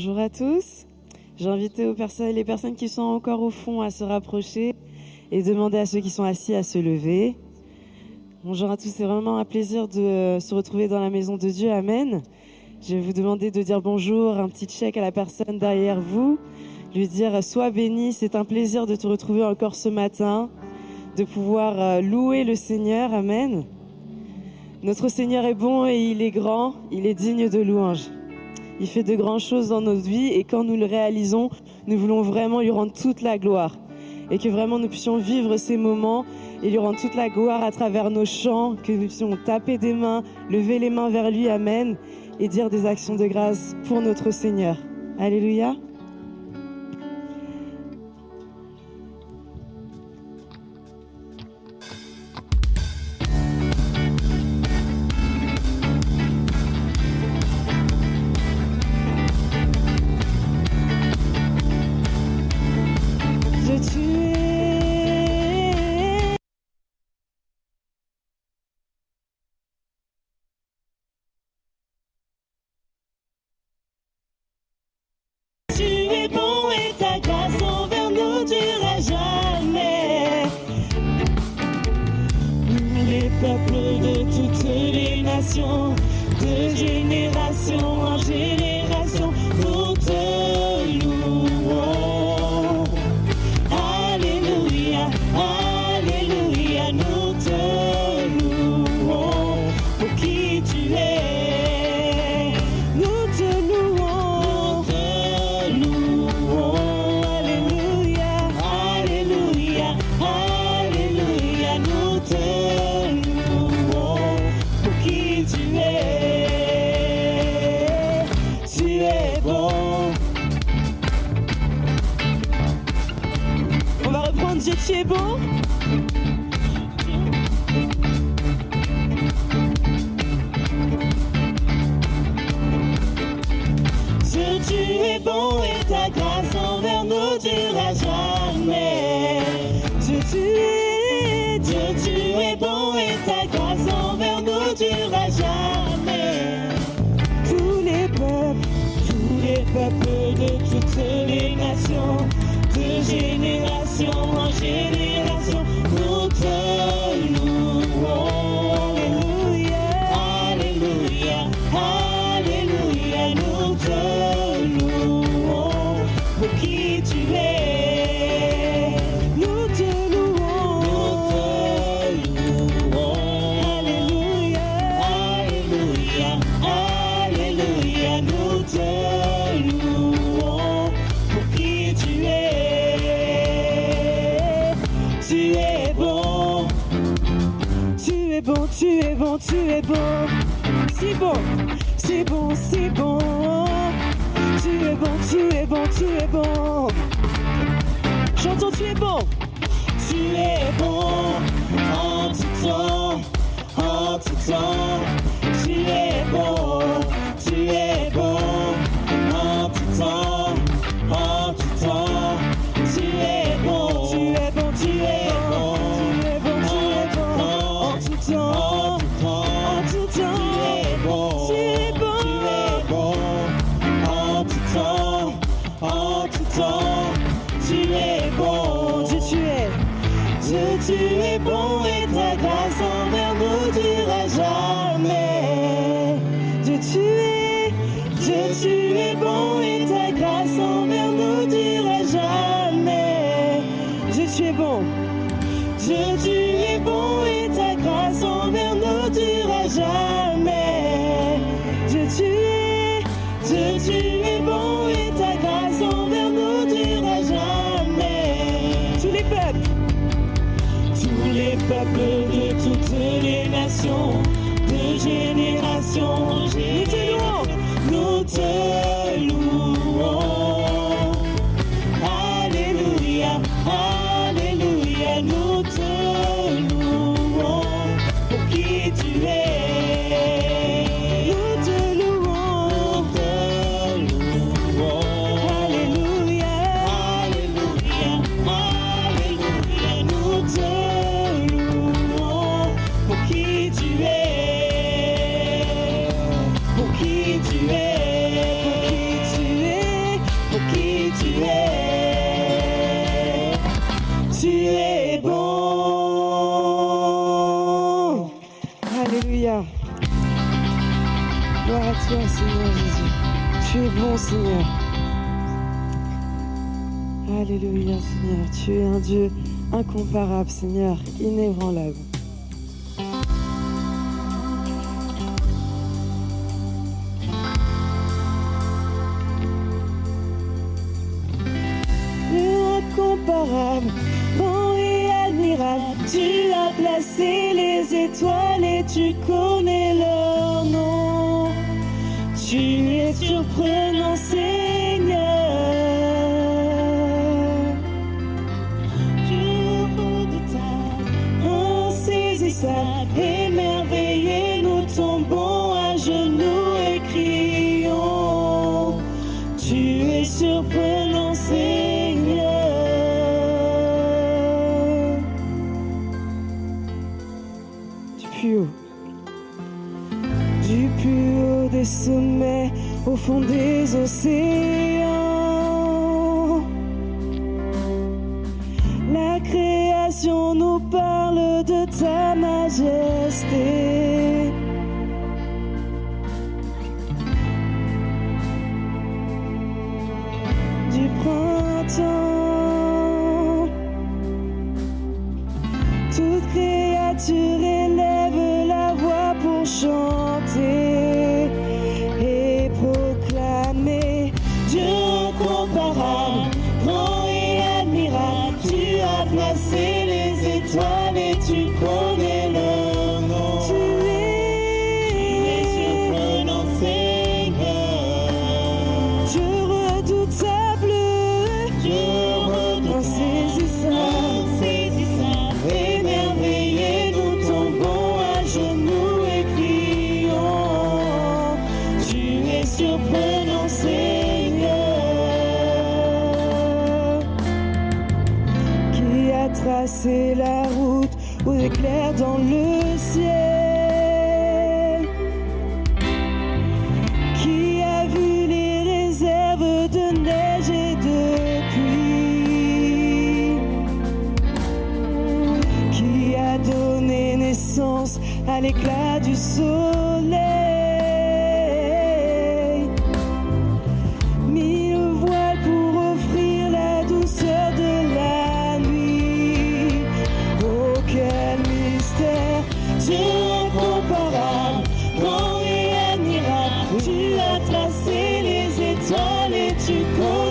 Bonjour à tous. J'ai invité aux personnes, les personnes qui sont encore au fond à se rapprocher et demander à ceux qui sont assis à se lever. Bonjour à tous, c'est vraiment un plaisir de euh, se retrouver dans la maison de Dieu. Amen. Je vais vous demander de dire bonjour, un petit check à la personne derrière vous, lui dire sois béni, c'est un plaisir de te retrouver encore ce matin, de pouvoir euh, louer le Seigneur. Amen. Notre Seigneur est bon et il est grand, il est digne de louange. Il fait de grandes choses dans notre vie et quand nous le réalisons, nous voulons vraiment lui rendre toute la gloire. Et que vraiment nous puissions vivre ces moments et lui rendre toute la gloire à travers nos chants, que nous puissions taper des mains, lever les mains vers lui, Amen, et dire des actions de grâce pour notre Seigneur. Alléluia. De génération en génération, jamais. Dieu, tu es, Dieu, tu es bon et ta grâce envers nous durera jamais. Tous les peuples, tous les peuples de toutes les nations, de génération tu es bon. Si bon, si bon, si bon. Tu es bon, tu es bon, tu es bon. Chantons, tu es bon. Tu es bon en tout temps, en tout temps. Tu es bon, Alléluia. Gloire à toi, Seigneur Jésus. Tu es bon, Seigneur. Alléluia, Seigneur. Tu es un Dieu incomparable, Seigneur, inébranlable. tu connais. eternity close.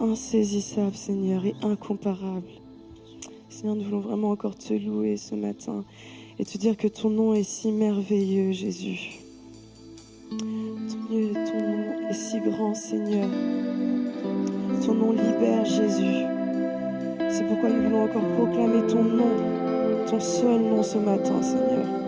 Insaisissable, Seigneur, et incomparable. Seigneur, nous voulons vraiment encore te louer ce matin et te dire que ton nom est si merveilleux, Jésus. Ton, ton nom est si grand, Seigneur. Ton nom libère, Jésus. C'est pourquoi nous voulons encore proclamer ton nom, ton seul nom ce matin, Seigneur.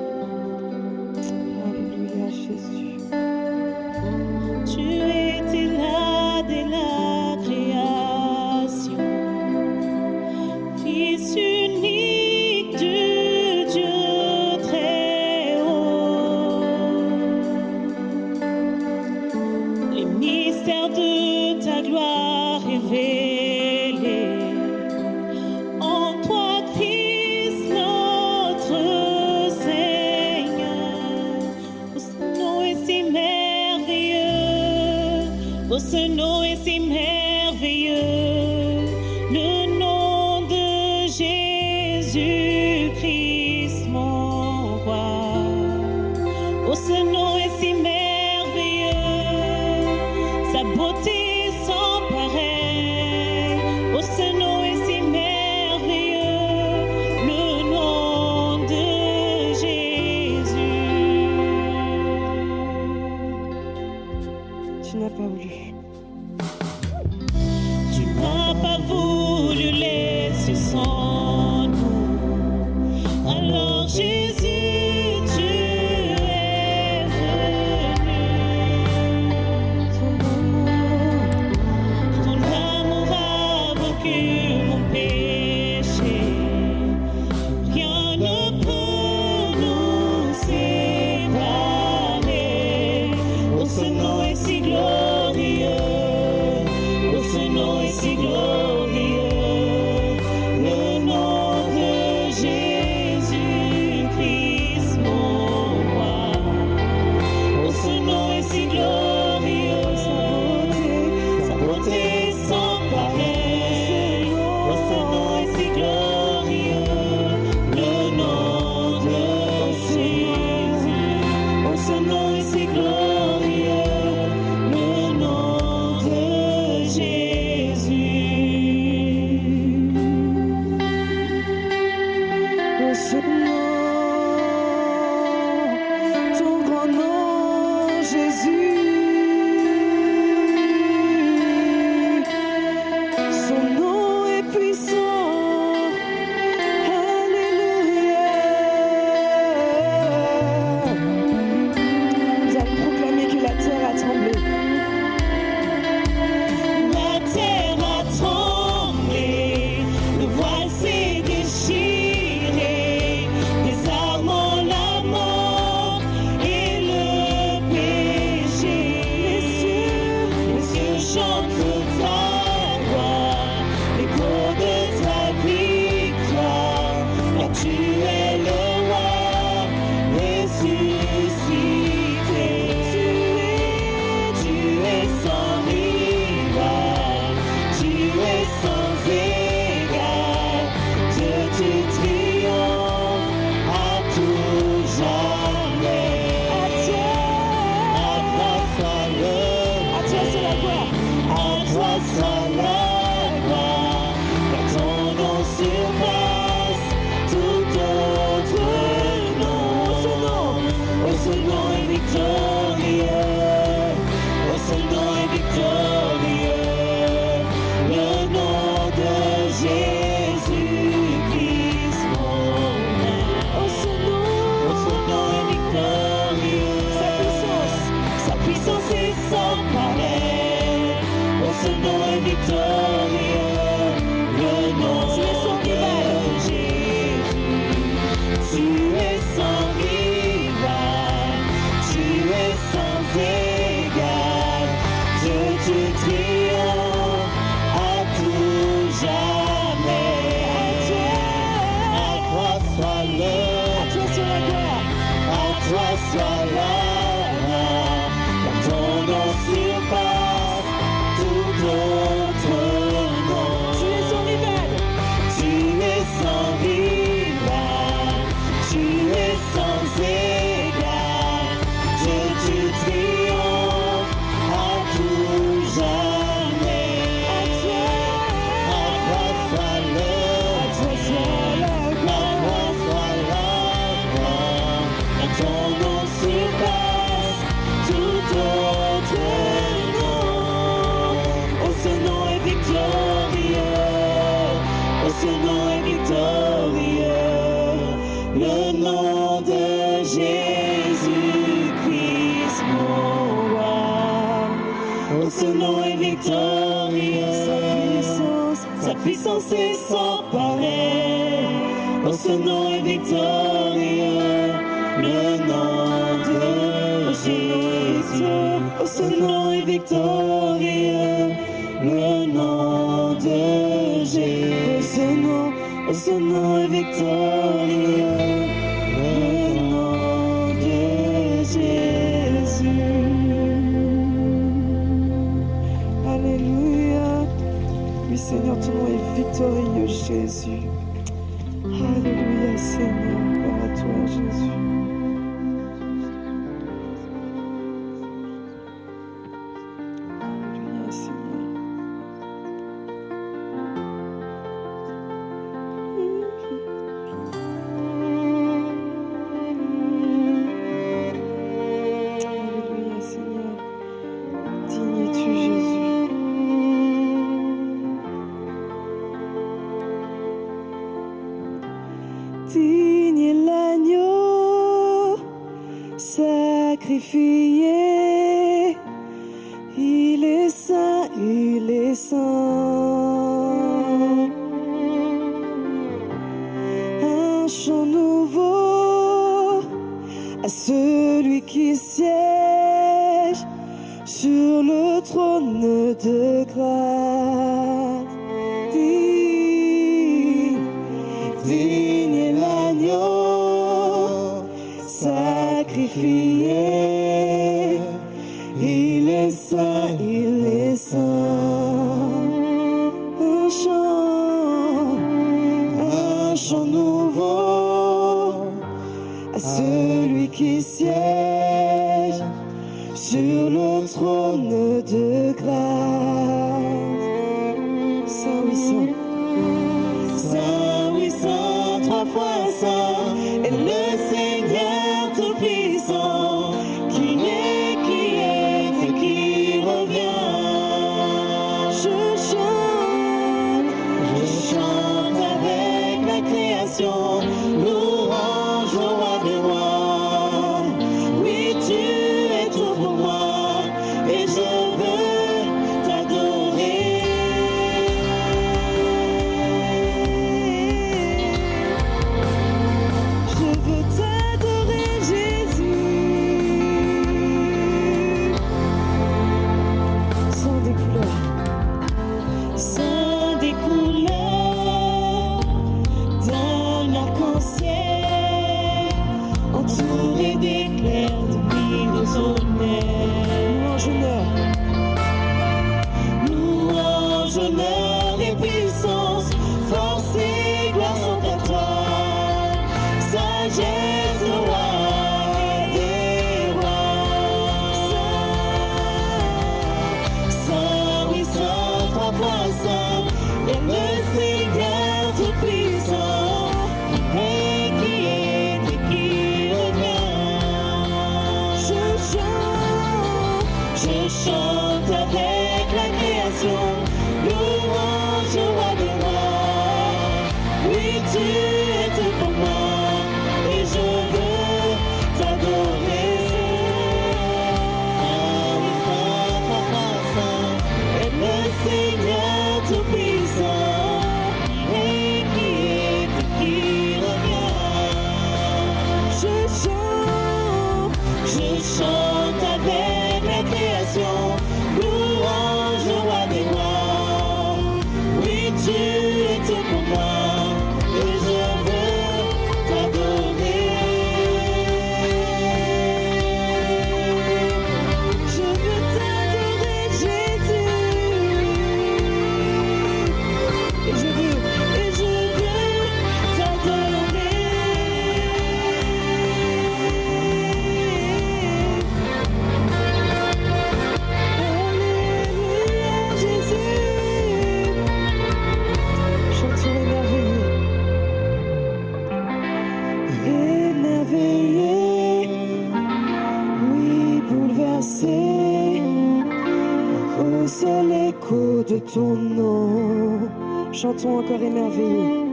Chantons encore émerveillés.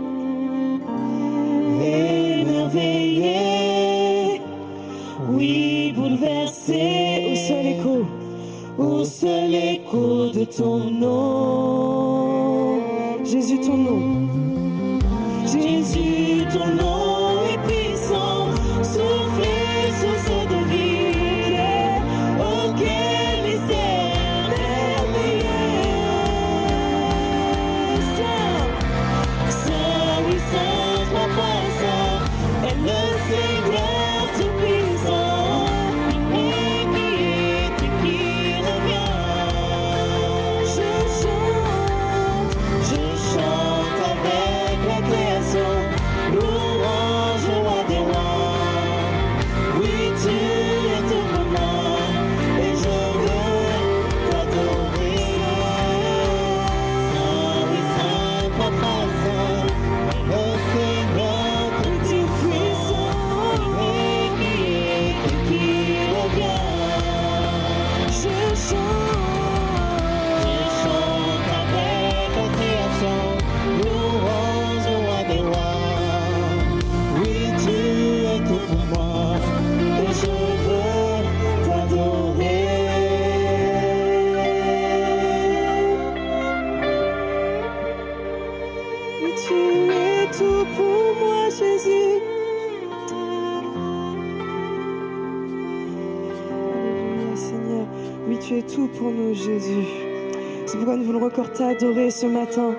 t'adorer ce matin,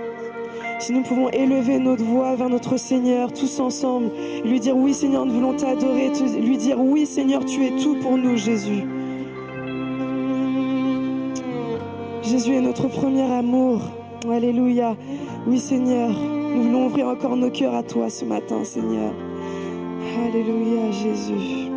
si nous pouvons élever notre voix vers notre Seigneur tous ensemble, lui dire oui Seigneur, nous voulons t'adorer, lui dire oui Seigneur, tu es tout pour nous Jésus. Jésus est notre premier amour. Alléluia. Oui Seigneur, nous voulons ouvrir encore nos cœurs à toi ce matin Seigneur. Alléluia Jésus.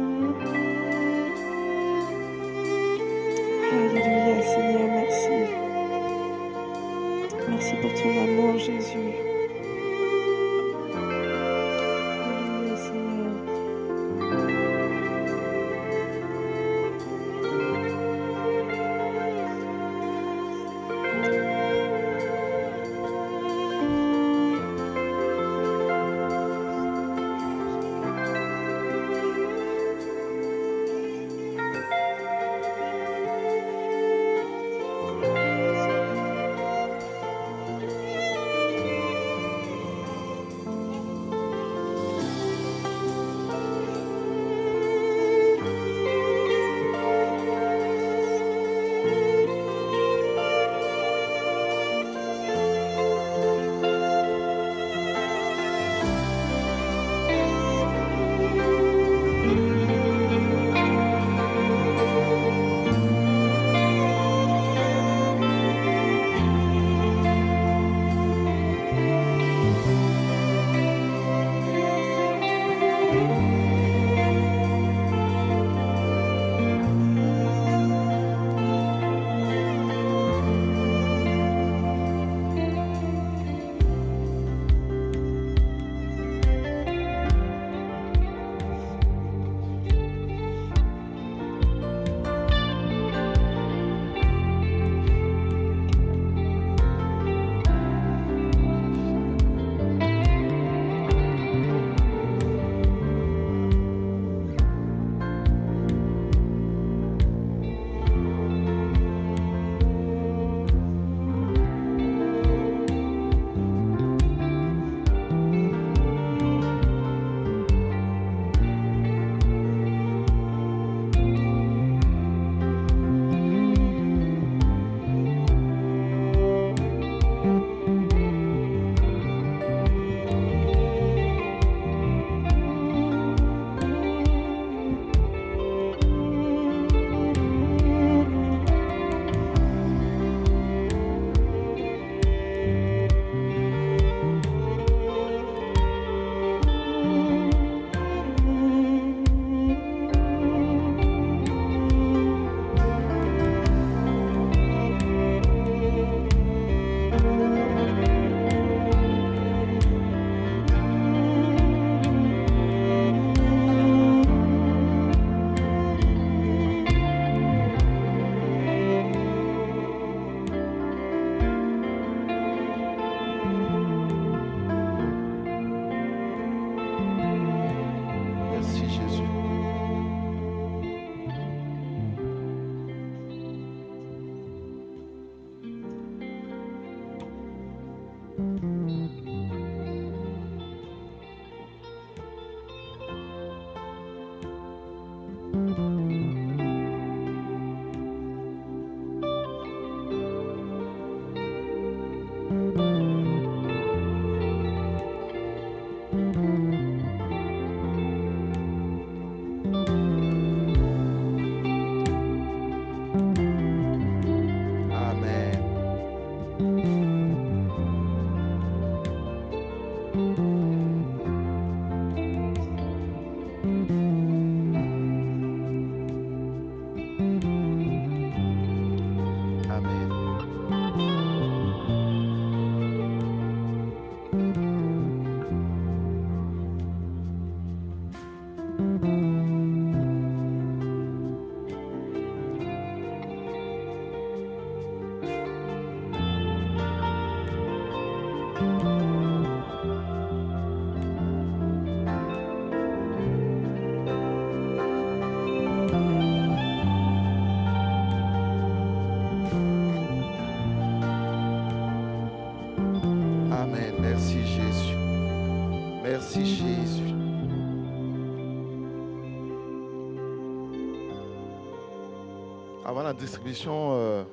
Distribution, euh,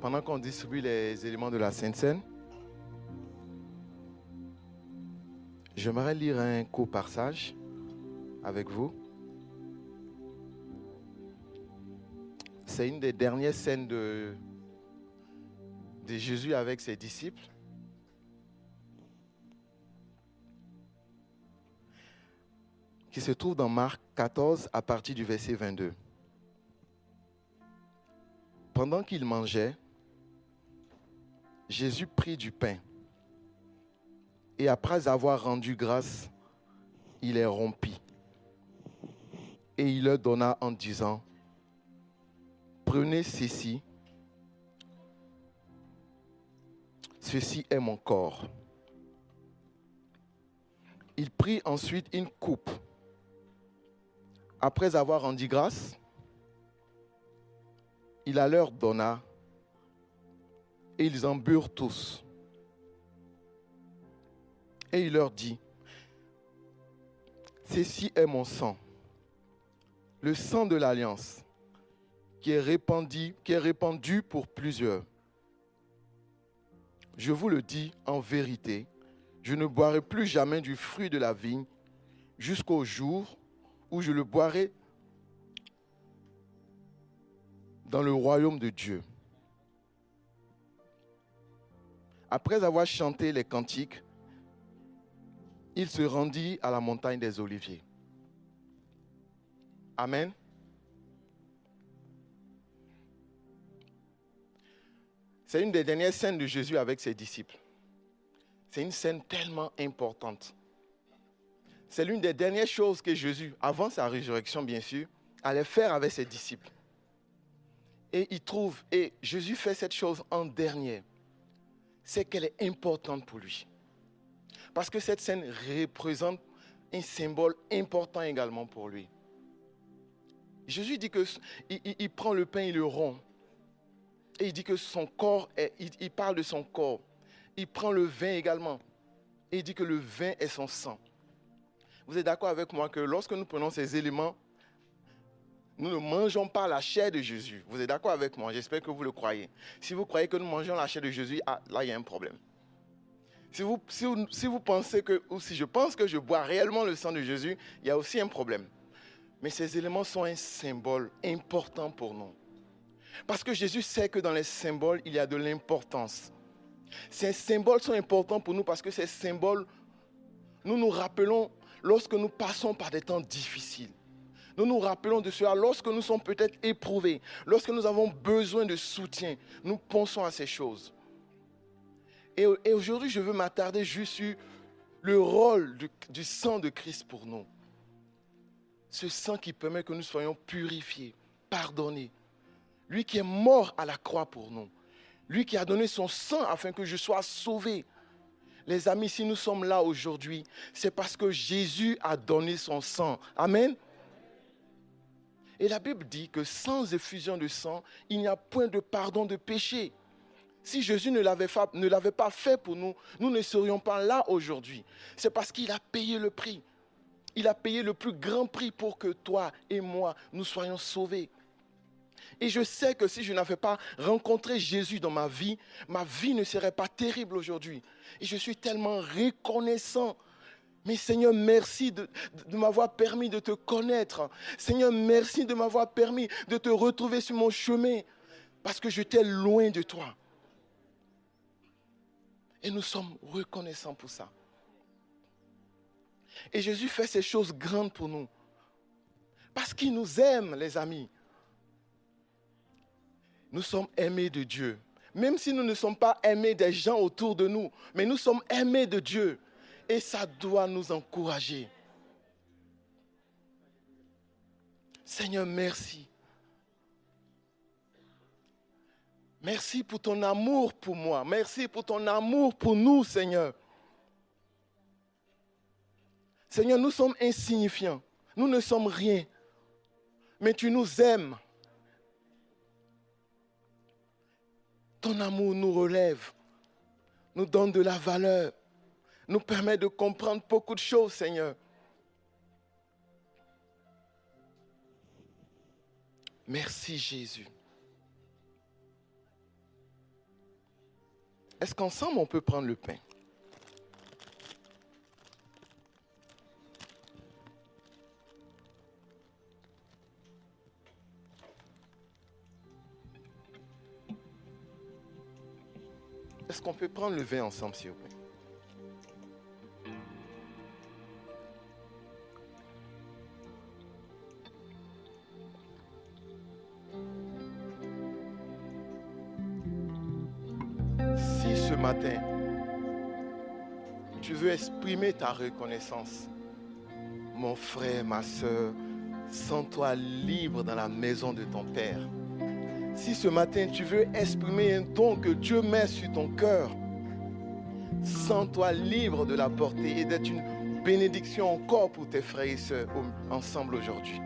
pendant qu'on distribue les éléments de la Sainte Seine, j'aimerais lire un court passage avec vous. C'est une des dernières scènes de, de Jésus avec ses disciples. qui se trouve dans Marc 14 à partir du verset 22. Pendant qu'il mangeait, Jésus prit du pain. Et après avoir rendu grâce, il les rompit et il leur donna en disant, prenez ceci, ceci est mon corps. Il prit ensuite une coupe. Après avoir rendu grâce, il la leur donna et ils en burent tous. Et il leur dit, ceci est mon sang, le sang de l'alliance, qui est répandu, qui est répandu pour plusieurs. Je vous le dis en vérité, je ne boirai plus jamais du fruit de la vigne jusqu'au jour où je le boirai dans le royaume de Dieu. Après avoir chanté les cantiques, il se rendit à la montagne des Oliviers. Amen. C'est une des dernières scènes de Jésus avec ses disciples. C'est une scène tellement importante. C'est l'une des dernières choses que Jésus, avant sa résurrection bien sûr, allait faire avec ses disciples. Et il trouve, et Jésus fait cette chose en dernier, c'est qu'elle est importante pour lui. Parce que cette scène représente un symbole important également pour lui. Jésus dit que il, prend le pain, il le rompt. Et il dit que son corps, est, il, il parle de son corps. Il prend le vin également. Et il dit que le vin est son sang. Vous êtes d'accord avec moi que lorsque nous prenons ces éléments, nous ne mangeons pas la chair de Jésus. Vous êtes d'accord avec moi? J'espère que vous le croyez. Si vous croyez que nous mangeons la chair de Jésus, ah, là, il y a un problème. Si vous, si, vous, si vous pensez que, ou si je pense que je bois réellement le sang de Jésus, il y a aussi un problème. Mais ces éléments sont un symbole important pour nous. Parce que Jésus sait que dans les symboles, il y a de l'importance. Ces symboles sont importants pour nous parce que ces symboles, nous nous rappelons lorsque nous passons par des temps difficiles. Nous nous rappelons de cela lorsque nous sommes peut-être éprouvés, lorsque nous avons besoin de soutien. Nous pensons à ces choses. Et, aujourd'hui, je veux m'attarder juste sur le rôle du sang de Christ pour nous. Ce sang qui permet que nous soyons purifiés, pardonnés. Lui qui est mort à la croix pour nous. Lui qui a donné son sang afin que je sois sauvé. Les amis, si nous sommes là aujourd'hui, c'est parce que Jésus a donné son sang. Amen. Et la Bible dit que sans effusion de sang, il n'y a point de pardon de péché. Si Jésus ne l'avait, pas fait pour nous, nous ne serions pas là aujourd'hui. C'est parce qu'il a payé le prix. Il a payé le plus grand prix pour que toi et moi, nous soyons sauvés. Et je sais que si je n'avais pas rencontré Jésus dans ma vie, ma vie ne serait pas terrible aujourd'hui. Et je suis tellement reconnaissant. Mais Seigneur, merci de, m'avoir permis de te connaître. Seigneur, merci de m'avoir permis de te retrouver sur mon chemin. Parce que j'étais loin de toi. Et nous sommes reconnaissants pour ça. Et Jésus fait ces choses grandes pour nous. Parce qu'il nous aime, les amis. Nous sommes aimés de Dieu. Même si nous ne sommes pas aimés des gens autour de nous, mais nous sommes aimés de Dieu. Et ça doit nous encourager. Seigneur, merci. Merci pour ton amour pour moi. Merci pour ton amour pour nous, Seigneur. Seigneur, nous sommes insignifiants. Nous ne sommes rien. Mais tu nous aimes. Ton amour nous relève, nous donne de la valeur, nous permet de comprendre beaucoup de choses, Seigneur. Merci Jésus. Est-ce qu'ensemble on peut prendre le pain? Est-ce qu'on peut prendre le vin ensemble, s'il vous plaît? Matin, tu veux exprimer ta reconnaissance, mon frère, ma soeur, sens-toi libre dans la maison de ton Père. Si ce matin tu veux exprimer un don que Dieu met sur ton cœur, sens-toi libre de la porter et d'être une bénédiction encore pour tes frères et sœurs ensemble aujourd'hui.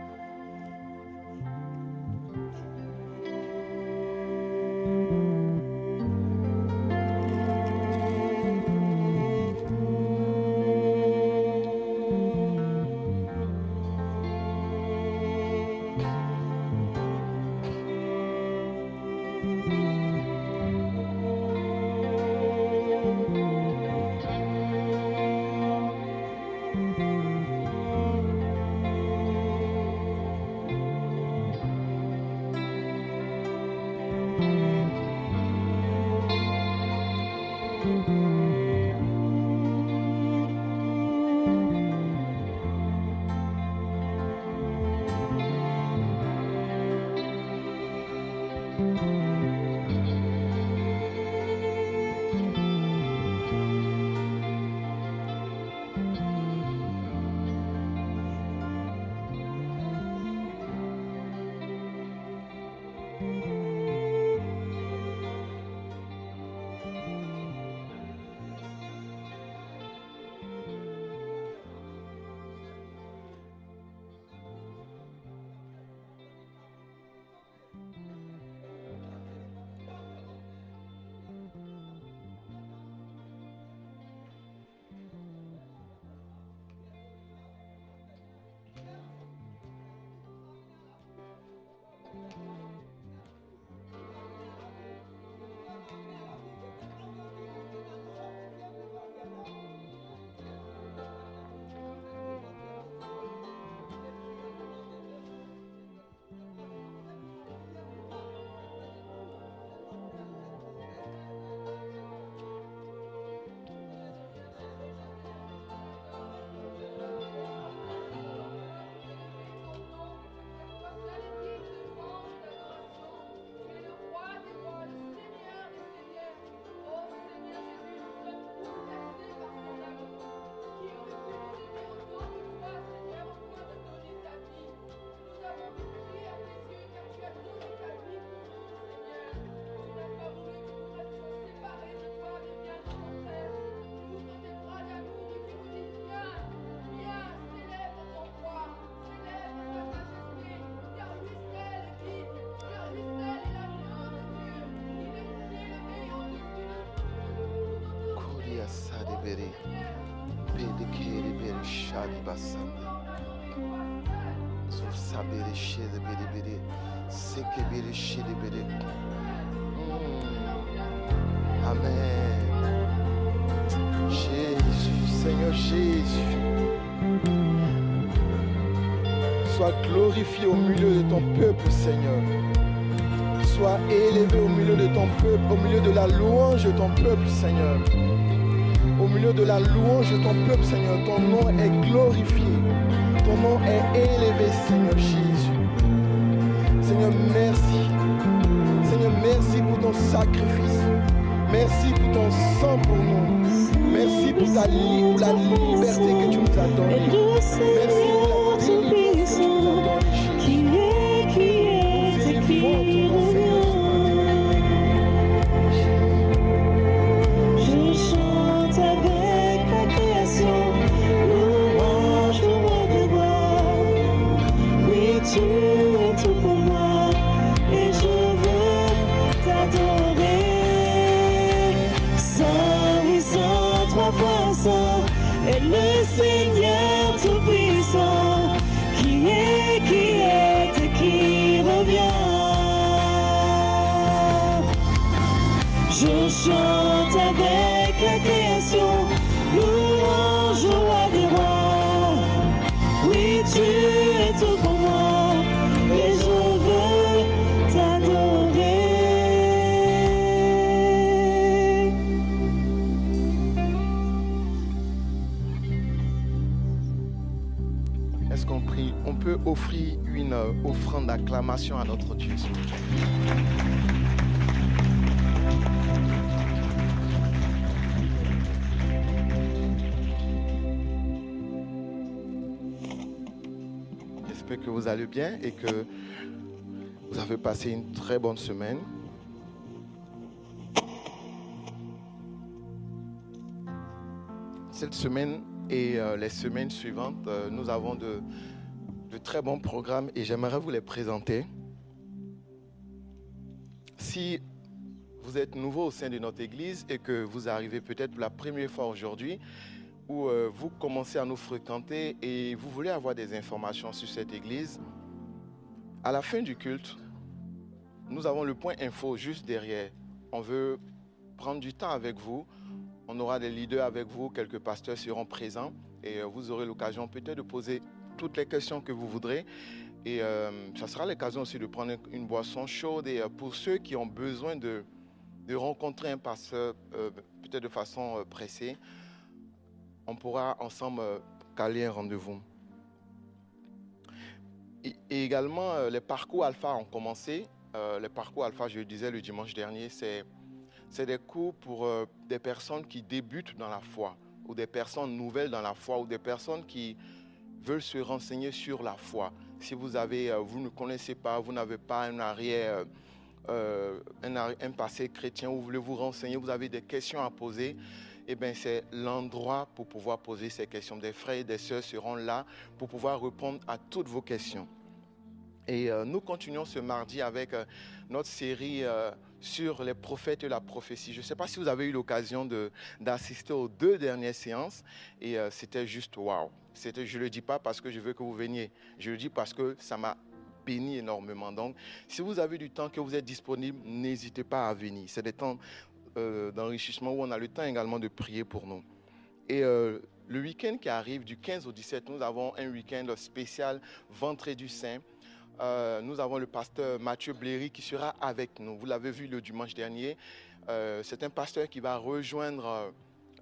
Amen. Jésus, Seigneur Jésus. Sois glorifié au milieu de ton peuple, Seigneur. Sois élevé au milieu de ton peuple, au milieu de la louange de ton peuple, Seigneur. Au milieu de la louange de ton peuple, Seigneur, ton nom est glorifié. Ton nom est élevé, Seigneur Jésus. Seigneur, merci. Seigneur, sacrifice. Merci pour ton sang pour nous. Merci pour, ta pour la liberté que tu nous as donnée. Merci pour la que tu as. À notre Dieu. J'espère que vous allez bien et que vous avez passé une très bonne semaine. Cette semaine et euh, les semaines suivantes, euh, nous avons de, très bons programmes et j'aimerais vous les présenter. Si vous êtes nouveau au sein de notre église et que vous arrivez peut-être pour la première fois aujourd'hui, ou euh, vous commencez à nous fréquenter et vous voulez avoir des informations sur cette église, à la fin du culte, nous avons le point info juste derrière. On veut prendre du temps avec vous. On aura des leaders avec vous, quelques pasteurs seront présents et euh, vous aurez l'occasion peut-être de poser toutes les questions que vous voudrez. Et euh, ça sera l'occasion aussi de prendre une boisson chaude. Et euh, pour ceux qui ont besoin de, de rencontrer un pasteur, euh, peut-être de façon pressée, on pourra ensemble caler un rendez-vous. Et, également, les parcours alpha ont commencé. Les parcours alpha, je le disais le dimanche dernier, c'est c'est des cours pour des personnes qui débutent dans la foi, ou des personnes nouvelles dans la foi, ou des personnes qui veulent se renseigner sur la foi. Si vous avez, euh, vous ne connaissez pas, vous n'avez pas un arrière, euh, arri- un passé chrétien, ou vous voulez vous renseigner, vous avez des questions à poser, eh bien, c'est l'endroit pour pouvoir poser ces questions. Des frères et des sœurs seront là pour pouvoir répondre à toutes vos questions. Et euh, nous continuons ce mardi avec euh, notre série euh, sur les prophètes et la prophétie. Je ne sais pas si vous avez eu l'occasion d'assister aux deux dernières séances et euh, c'était juste waouh. Je ne le dis pas parce que je veux que vous veniez, je le dis parce que ça m'a béni énormément. Donc, si vous avez du temps, que vous êtes disponible, n'hésitez pas à venir. C'est des temps euh, d'enrichissement où on a le temps également de prier pour nous. Et euh, le week-end qui arrive, du 15 au 17, nous avons un week-end spécial Vendredi Saint. Euh, nous avons le pasteur Mathieu Bléry qui sera avec nous. Vous l'avez vu le dimanche dernier. Euh, c'est un pasteur qui va rejoindre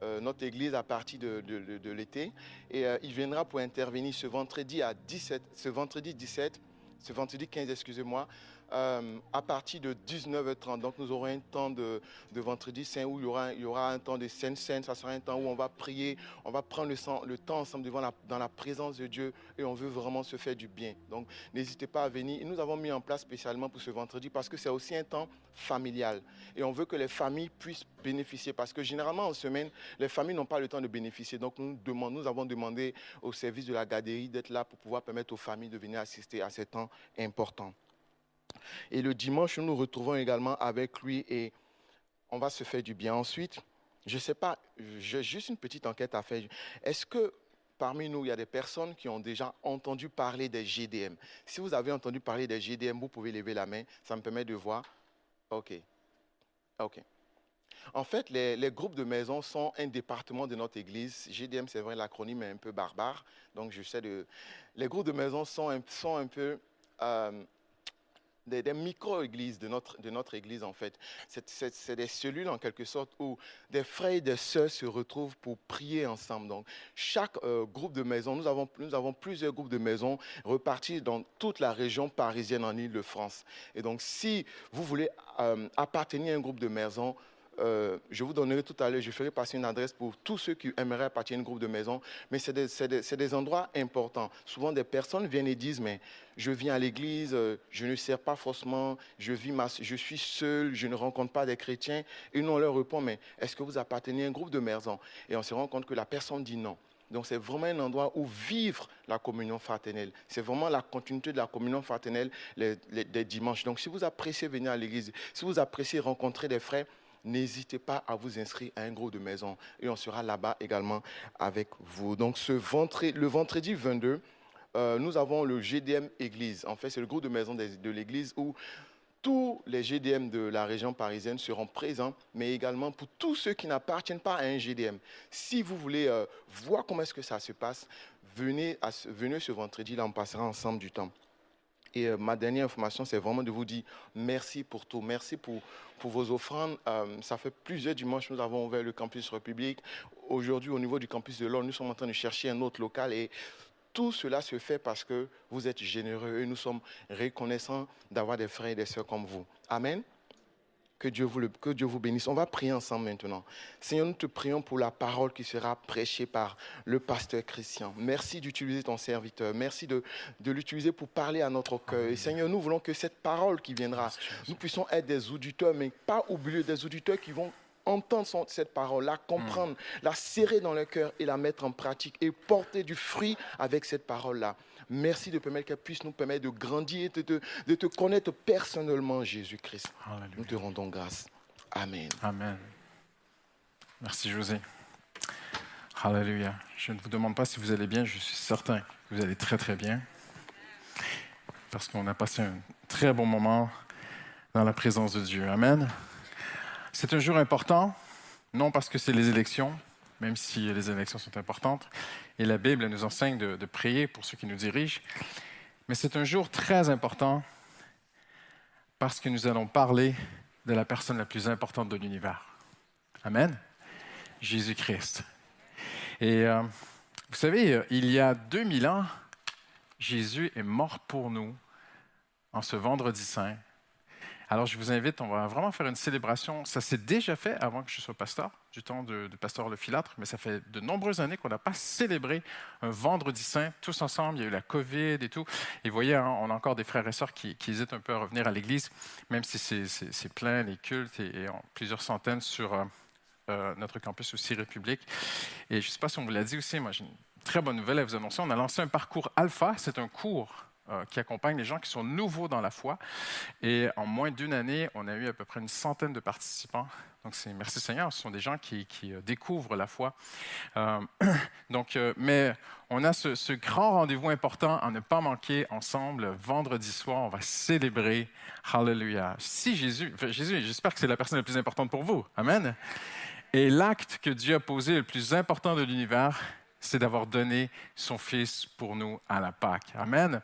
euh, notre église à partir de, de- l'été. Et il viendra pour intervenir ce vendredi à 17, ce vendredi 17, ce vendredi 15, excusez-moi, euh, à partir de 19h30. Donc nous aurons un temps de, vendredi saint où il y, aura, un temps de sainte sainte. Ça sera un temps où on va prier, on va prendre le, temps ensemble devant la, dans la présence de Dieu et on veut vraiment se faire du bien. Donc n'hésitez pas à venir. Et nous avons mis en place spécialement pour ce vendredi parce que c'est aussi un temps familial. Et on veut que les familles puissent bénéficier parce que généralement en semaine, les familles n'ont pas le temps de bénéficier. Donc nous avons demandé au service de la garderie d'être là pour pouvoir permettre aux familles de venir assister à ces temps importants. Et le dimanche, nous nous retrouvons également avec lui et on va se faire du bien. Ensuite, je ne sais pas, j'ai juste une petite enquête à faire. Est-ce que parmi nous, il y a des personnes qui ont déjà entendu parler des GDM Si vous avez entendu parler des GDM, vous pouvez lever la main. Ça me permet de voir. OK. OK. En fait, les, groupes de maisons sont un département de notre église. GDM, c'est vrai, l'acronyme est un peu barbare. Donc, je sais de. Les groupes de maisons sont un, sont un peu. euh, des, micro-églises de notre, de notre église, en fait. C'est des cellules, en quelque sorte, où des frères et des sœurs se retrouvent pour prier ensemble. Donc, chaque euh, groupe de maisons, nous avons, nous avons plusieurs groupes de maisons repartis dans toute la région parisienne en Ile-de-France. Et donc, si vous voulez euh, appartenir à un groupe de maisons, euh, je vous donnerai tout à l'heure, je ferai passer une adresse pour tous ceux qui aimeraient appartenir à un groupe de maison. Mais c'est des, endroits importants. Souvent, des personnes viennent et disent, mais je viens à l'église, euh, je ne sers pas forcément, je, vis je suis seul, je ne rencontre pas des chrétiens. Et nous, on leur répond, mais est-ce que vous appartenez à un groupe de maison Et on se rend compte que la personne dit non. Donc c'est vraiment un endroit où vivre la communion fraternelle. C'est vraiment la continuité de la communion fraternelle des dimanches. Donc si vous appréciez venir à l'église, si vous appréciez rencontrer des frères, n'hésitez pas à vous inscrire à un groupe de maison et on sera là-bas également avec vous. Donc le vendredi 22, euh, nous avons le GDM Église. En fait, c'est le groupe de maison de, l'Église où tous les GDM de la région parisienne seront présents, mais également pour tous ceux qui n'appartiennent pas à un GDM. Si vous voulez euh, voir comment est-ce que ça se passe, venez, venez ce vendredi, là, on passera ensemble du temps. Et euh, ma dernière information, c'est vraiment de vous dire merci pour tout. Merci pour, pour vos offrandes. Euh, ça fait plusieurs dimanches que nous avons ouvert le campus République. Aujourd'hui, au niveau du campus de l'Or, nous sommes en train de chercher un autre local et tout cela se fait parce que vous êtes généreux et nous sommes reconnaissants d'avoir des frères et des sœurs comme vous. Amen. Que Dieu, vous le- que Dieu vous bénisse. On va prier ensemble maintenant. Seigneur, nous te prions pour la parole qui sera prêchée par le pasteur Christian. Merci d'utiliser ton serviteur. Merci de, de l'utiliser pour parler à notre cœur. Et Seigneur, nous voulons que cette parole qui viendra, nous puissions être des auditeurs, mais pas oublier des auditeurs qui vont entendre son- cette parole, la comprendre, la serrer dans le cœur et la mettre en pratique et porter du fruit avec cette parole-là. Merci de permettre qu'elle puisse nous permettre de grandir, de de te connaître personnellement, Jésus-Christ. Nous te rendons grâce. Amen. Amen. Merci José. Alléluia. Je ne vous demande pas si vous allez bien, je suis certain que vous allez très très bien. Parce qu'on a passé un très bon moment dans la présence de Dieu. Amen. C'est un jour important, non parce que c'est les élections, même si les élections sont importantes, et la Bible nous enseigne de, prier pour ceux qui nous dirigent, mais c'est un jour très important parce que nous allons parler de la personne la plus importante de l'univers. Amen. Jésus-Christ. Et euh, vous savez, euh, il y a 2000 ans, Jésus est mort pour nous en ce vendredi saint. Alors je vous invite, on va vraiment faire une célébration. Ça s'est déjà fait avant que je sois pasteur, du temps de, pasteur Le Filâtre, mais ça fait de nombreuses années qu'on n'a pas célébré un vendredi saint tous ensemble. Il y a eu la COVID et tout. Et vous voyez, hein, on a encore des frères et sœurs qui, hésitent un peu à revenir à l'église, même si c'est- plein les cultes et, plusieurs centaines sur euh, euh, notre campus aussi République. Et je ne sais pas si on vous l'a dit aussi, moi j'ai une très bonne nouvelle à vous annoncer. On a lancé un parcours alpha. C'est un cours euh, qui accompagne les gens qui sont nouveaux dans la foi. Et en moins d'une année, on a eu à peu près une centaine de participants. Donc c'est merci Seigneur, ce sont des gens qui, euh, découvrent la foi. Euh, donc, mais on a ce, grand rendez-vous important à ne pas manquer ensemble vendredi soir. On va célébrer. Hallelujah. Si Jésus, Jésus, j'espère que c'est la personne la plus importante pour vous. Amen. Et l'acte que Dieu a posé le plus important de l'univers, c'est d'avoir donné son Fils pour nous à la Pâque. Amen.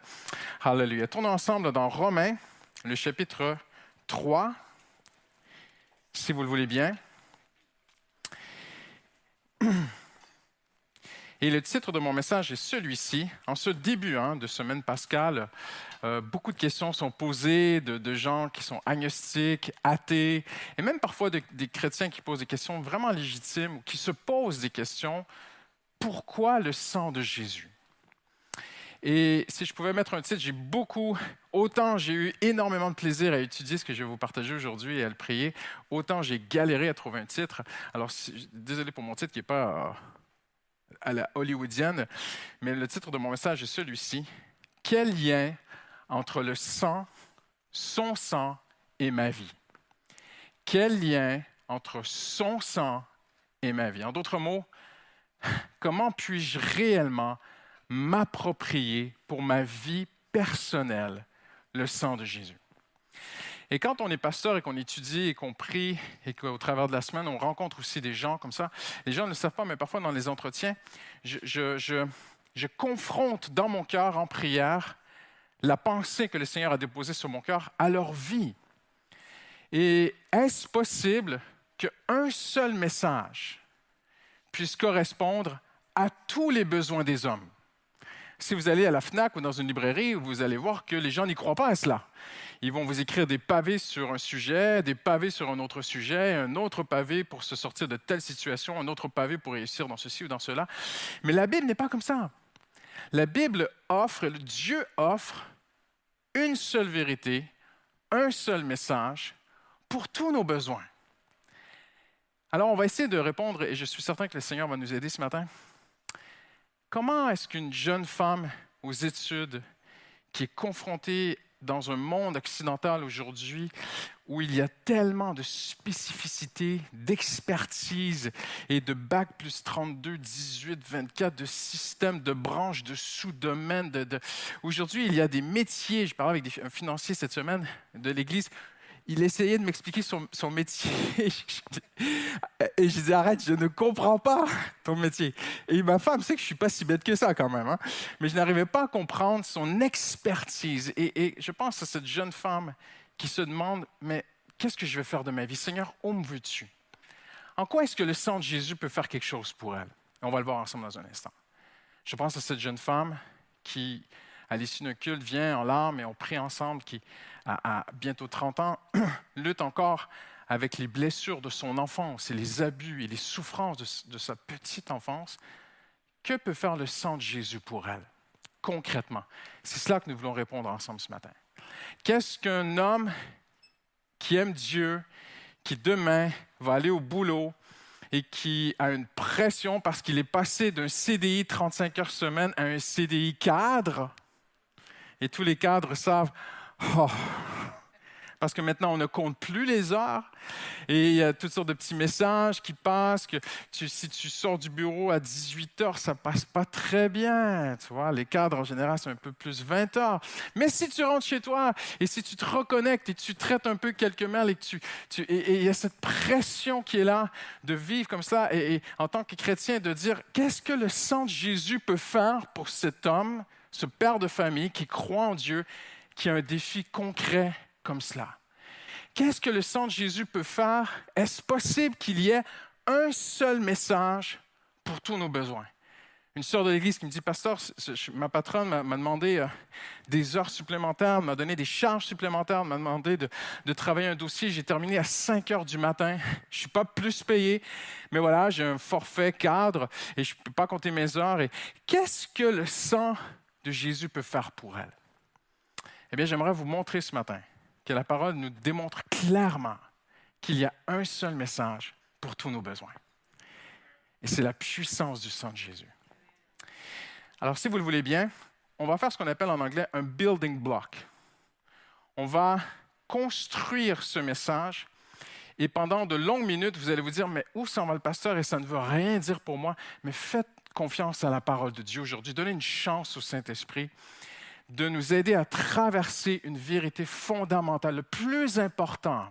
Alléluia. Tournons ensemble dans Romains, le chapitre 3, si vous le voulez bien. Et le titre de mon message est celui-ci. En ce début hein, de semaine pascale, euh, beaucoup de questions sont posées de, gens qui sont agnostiques, athées, et même parfois de- des chrétiens qui posent des questions vraiment légitimes ou qui se posent des questions. Pourquoi le sang de Jésus? Et si je pouvais mettre un titre, j'ai beaucoup, autant j'ai eu énormément de plaisir à étudier ce que je vais vous partager aujourd'hui et à le prier, autant j'ai galéré à trouver un titre. Alors, désolé pour mon titre qui n'est pas euh, à la hollywoodienne, mais le titre de mon message est celui-ci. Quel lien entre le sang, son sang et ma vie? Quel lien entre son sang et ma vie? En d'autres mots, comment puis-je réellement m'approprier pour ma vie personnelle le sang de Jésus? Et quand on est pasteur et qu'on étudie et qu'on prie et qu'au travers de la semaine, on rencontre aussi des gens comme ça, les gens ne le savent pas, mais parfois dans les entretiens, je, je- confronte dans mon cœur en prière la pensée que le Seigneur a déposée sur mon cœur à leur vie. Et est-ce possible qu'un seul message puisse correspondre à tous les besoins des hommes? Si vous allez à la FNAC ou dans une librairie, vous allez voir que les gens n'y croient pas à cela. Ils vont vous écrire des pavés sur un sujet, des pavés sur un autre sujet, un autre pavé pour se sortir de telle situation, un autre pavé pour réussir dans ceci ou dans cela. Mais la Bible n'est pas comme ça. La Bible offre, Dieu offre une seule vérité, un seul message pour tous nos besoins. Alors, on va essayer de répondre, et je suis certain que le Seigneur va nous aider ce matin. Comment est-ce qu'une jeune femme aux études qui est confrontée dans un monde occidental aujourd'hui où il y a tellement de spécificités, d'expertise et de bac plus 32, 18, 24, de systèmes, de branches, de sous-domaines. De, Aujourd'hui, il y a des métiers. Je parlais avec un financier cette semaine de l'Église il essayait de m'expliquer son, métier. et je disais, arrête, je ne comprends pas ton métier. Et ma femme sait que je ne suis pas si bête que ça quand même. Hein. Mais je n'arrivais pas à comprendre son expertise. Et, et, je pense à cette jeune femme qui se demande, mais qu'est-ce que je vais faire de ma vie? Seigneur, où me veux-tu? En quoi est-ce que le sang de Jésus peut faire quelque chose pour elle? On va le voir ensemble dans un instant. Je pense à cette jeune femme qui, à l'issue d'un culte, vient en larmes et on prie ensemble, qui à, bientôt 30 ans, lutte encore avec les blessures de son enfance et les abus et les souffrances de sa petite enfance, que peut faire le sang de Jésus pour elle, concrètement? C'est cela que nous voulons répondre ensemble ce matin. Qu'est-ce qu'un homme qui aime Dieu, qui demain va aller au boulot et qui a une pression parce qu'il est passé d'un CDI 35 heures semaine à un CDI cadre, et tous les cadres savent, Oh. Parce que maintenant, on ne compte plus les heures et il y a toutes sortes de petits messages qui passent. Que si tu sors du bureau à 18 heures, ça passe pas très bien. Tu vois, les cadres en général, c'est un peu plus 20 heures. Mais si tu rentres chez toi et si tu te reconnectes et tu traites un peu quelques mails et que tu, il y a cette pression qui est là de vivre comme ça et en tant que chrétien de dire qu'est-ce que le sang de Jésus peut faire pour cet homme, ce père de famille qui croit en Dieu qui a un défi concret comme cela. Qu'est-ce que le sang de Jésus peut faire? Est-ce possible qu'il y ait un seul message pour tous nos besoins? Une sœur de l'Église qui me dit, Pasteur, ma patronne m'a demandé euh, des heures supplémentaires, m'a donné des charges supplémentaires, m'a demandé de, travailler un dossier. J'ai terminé à 5 heures du matin. Je ne suis pas plus payé, mais voilà, j'ai un forfait cadre et je ne peux pas compter mes heures. Et qu'est-ce que le sang de Jésus peut faire pour elle? Eh bien, j'aimerais vous montrer ce matin que la parole nous démontre clairement qu'il y a un seul message pour tous nos besoins. Et c'est la puissance du sang de Jésus. Alors, si vous le voulez bien, on va faire ce qu'on appelle en anglais un building block. On va construire ce message et pendant de longues minutes, vous allez vous dire, mais où s'en va le pasteur? Et ça ne veut rien dire pour moi. Mais faites confiance à la parole de Dieu aujourd'hui. Donnez une chance au Saint-Esprit de nous aider à traverser une vérité fondamentale. Le plus important,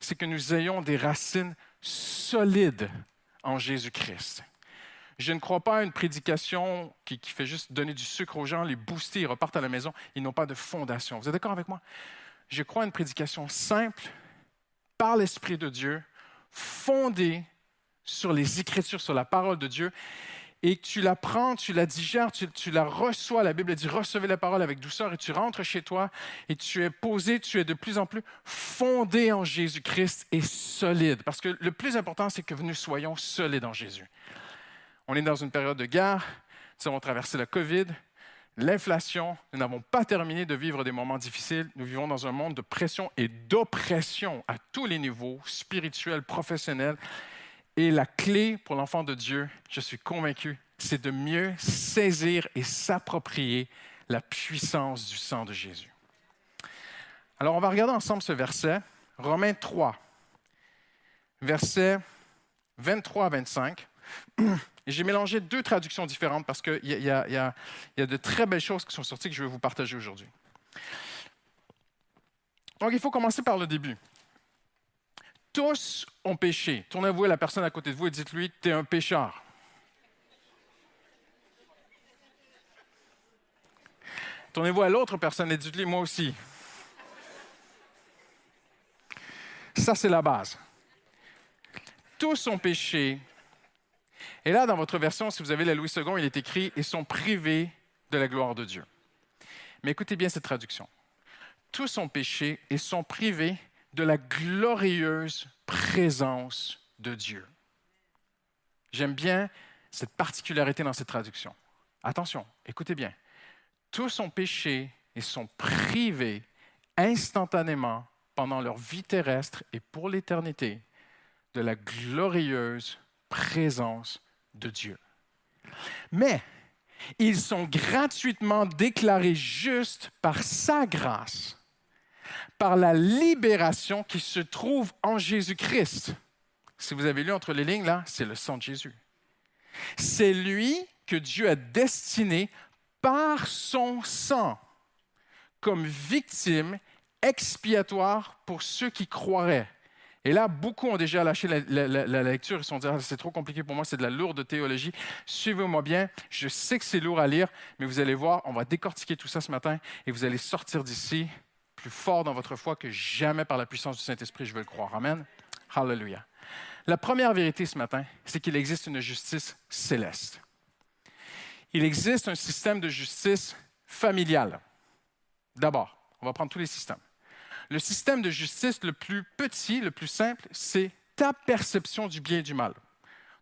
c'est que nous ayons des racines solides en Jésus-Christ. Je ne crois pas à une prédication qui, fait juste donner du sucre aux gens, les booster, ils repartent à la maison, ils n'ont pas de fondation. Vous êtes d'accord avec moi? Je crois à une prédication simple, par l'Esprit de Dieu, fondée sur les Écritures, sur la parole de Dieu, et tu la prends, tu la digères, tu, la reçois. La Bible dit recevez la parole avec douceur et tu rentres chez toi et tu es posé, tu es de plus en plus fondé en Jésus-Christ et solide. Parce que le plus important, c'est que nous soyons solides en Jésus. On est dans une période de guerre, nous avons traversé la COVID, l'inflation, nous n'avons pas terminé de vivre des moments difficiles. Nous vivons dans un monde de pression et d'oppression à tous les niveaux, spirituels, professionnels. Et la clé pour l'enfant de Dieu, je suis convaincu, c'est de mieux saisir et s'approprier la puissance du sang de Jésus. Alors, on va regarder ensemble ce verset, Romains 3, versets 23 à 25. J'ai mélangé deux traductions différentes parce qu'il y, y, a de très belles choses qui sont sorties que je vais vous partager aujourd'hui. Donc, il faut commencer par le début tous ont péché. Tournez-vous à la personne à côté de vous et dites-lui, tu es un pécheur. Tournez-vous à l'autre personne et dites-lui, moi aussi. Ça, c'est la base. Tous sont péchés. Et là, dans votre version, si vous avez la Louis II, il est écrit Ils sont privés de la gloire de Dieu. Mais écoutez bien cette traduction. Tous sont péchés et sont privés de la glorieuse présence de Dieu. J'aime bien cette particularité dans cette traduction. Attention, écoutez bien. Tous sont péchés et sont privés instantanément pendant leur vie terrestre et pour l'éternité de la glorieuse présence de Dieu. Mais ils sont gratuitement déclarés justes par sa grâce, par la libération qui se trouve en Jésus-Christ. Si vous avez lu entre les lignes, là, c'est le sang de Jésus. C'est lui que Dieu a destiné par son sang comme victime expiatoire pour ceux qui croiraient. Et là, beaucoup ont déjà lâché la, lecture. Ils se sont dit, ah, c'est trop compliqué pour moi, c'est de la lourde théologie. Suivez-moi bien. Je sais que c'est lourd à lire, mais vous allez voir, on va décortiquer tout ça ce matin et vous allez sortir d'ici plus fort dans votre foi que jamais par la puissance du Saint-Esprit, je veux le croire. Amen. Hallelujah. La première vérité ce matin, c'est qu'il existe une justice céleste. Il existe un système de justice familiale. D'abord, on va prendre tous les systèmes. Le système de justice le plus petit, le plus simple, c'est ta perception du bien et du mal.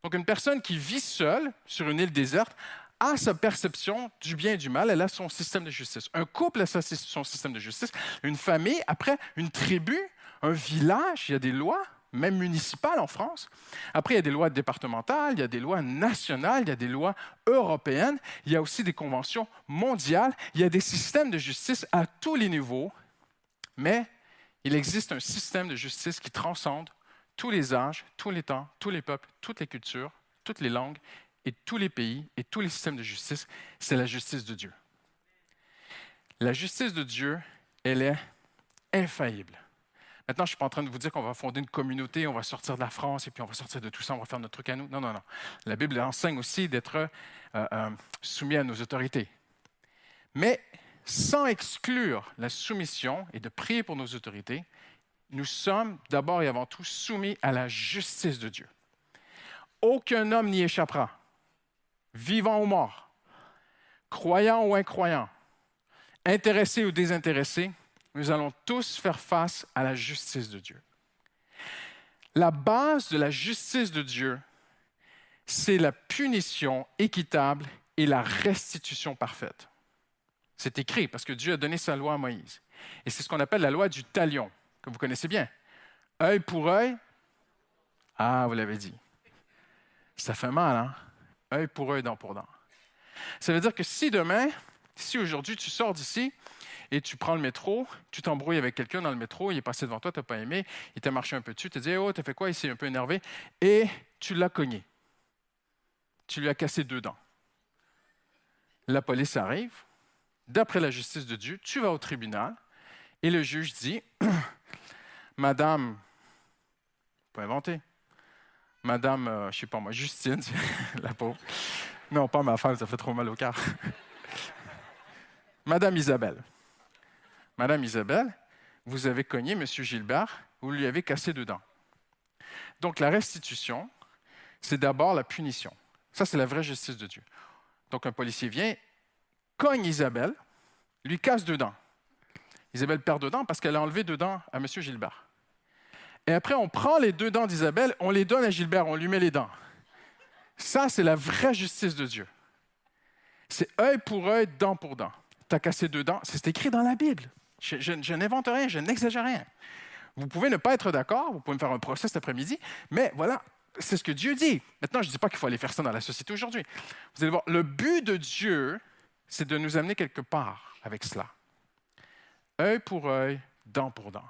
Donc une personne qui vit seule sur une île déserte a sa perception du bien et du mal, elle a son système de justice. Un couple a son système de justice. Une famille, après, une tribu, un village, il y a des lois, même municipales en France. Après, il y a des lois départementales, il y a des lois nationales, il y a des lois européennes, il y a aussi des conventions mondiales, il y a des systèmes de justice à tous les niveaux, mais il existe un système de justice qui transcende tous les âges, tous les temps, tous les peuples, toutes les cultures, toutes les langues tous les pays et tous les systèmes de justice. C'est la justice de Dieu. La justice de Dieu, elle est infaillible. Maintenant, je ne suis pas en train de vous dire qu'on va fonder une communauté, on va sortir de la France et puis on va sortir de tout ça, on va faire notre truc à nous. Non, non, non. La Bible enseigne aussi d'être euh, euh, soumis à nos autorités. Mais sans exclure la soumission et de prier pour nos autorités, nous sommes d'abord et avant tout soumis à la justice de Dieu. Aucun homme n'y échappera, vivant ou mort, croyant ou incroyant, intéressé ou désintéressé, nous allons tous faire face à la justice de Dieu. La base de la justice de Dieu, c'est la punition équitable et la restitution parfaite. C'est écrit parce que Dieu a donné sa loi à Moïse. Et c'est ce qu'on appelle la loi du talion, que vous connaissez bien. Œil pour œil. Ah, vous l'avez dit. Ça fait mal, hein? Œil pour œil, dent pour dent. Ça veut dire que si demain, si aujourd'hui tu sors d'ici et tu prends le métro, tu t'embrouilles avec quelqu'un dans le métro, il est passé devant toi, tu n'as pas aimé, il t'a marché un peu dessus, tu te dis Oh, t'as fait quoi Il s'est un peu énervé. Et tu l'as cogné. Tu lui as cassé deux dents. La police arrive. D'après la justice de Dieu, tu vas au tribunal et le juge dit Madame, pas inventer. Madame, euh, je ne sais pas moi, Justine, la pauvre. Non, pas ma femme, ça fait trop mal au cœur. Madame Isabelle. Madame Isabelle, vous avez cogné M. Gilbert, vous lui avez cassé deux dents. Donc la restitution, c'est d'abord la punition. Ça, c'est la vraie justice de Dieu. Donc un policier vient, cogne Isabelle, lui casse deux dents. Isabelle perd deux dents parce qu'elle a enlevé deux dents à M. Gilbert. Et après, on prend les deux dents d'Isabelle, on les donne à Gilbert, on lui met les dents. Ça, c'est la vraie justice de Dieu. C'est œil pour œil, dent pour dent. Tu as cassé deux dents, c'est écrit dans la Bible. Je, n'invente rien, je n'exagère rien. Vous pouvez ne pas être d'accord, vous pouvez me faire un procès cet après-midi, mais voilà, c'est ce que Dieu dit. Maintenant, je ne dis pas qu'il faut aller faire ça dans la société aujourd'hui. Vous allez voir, le but de Dieu, c'est de nous amener quelque part avec cela. Œil pour œil, dent pour dent.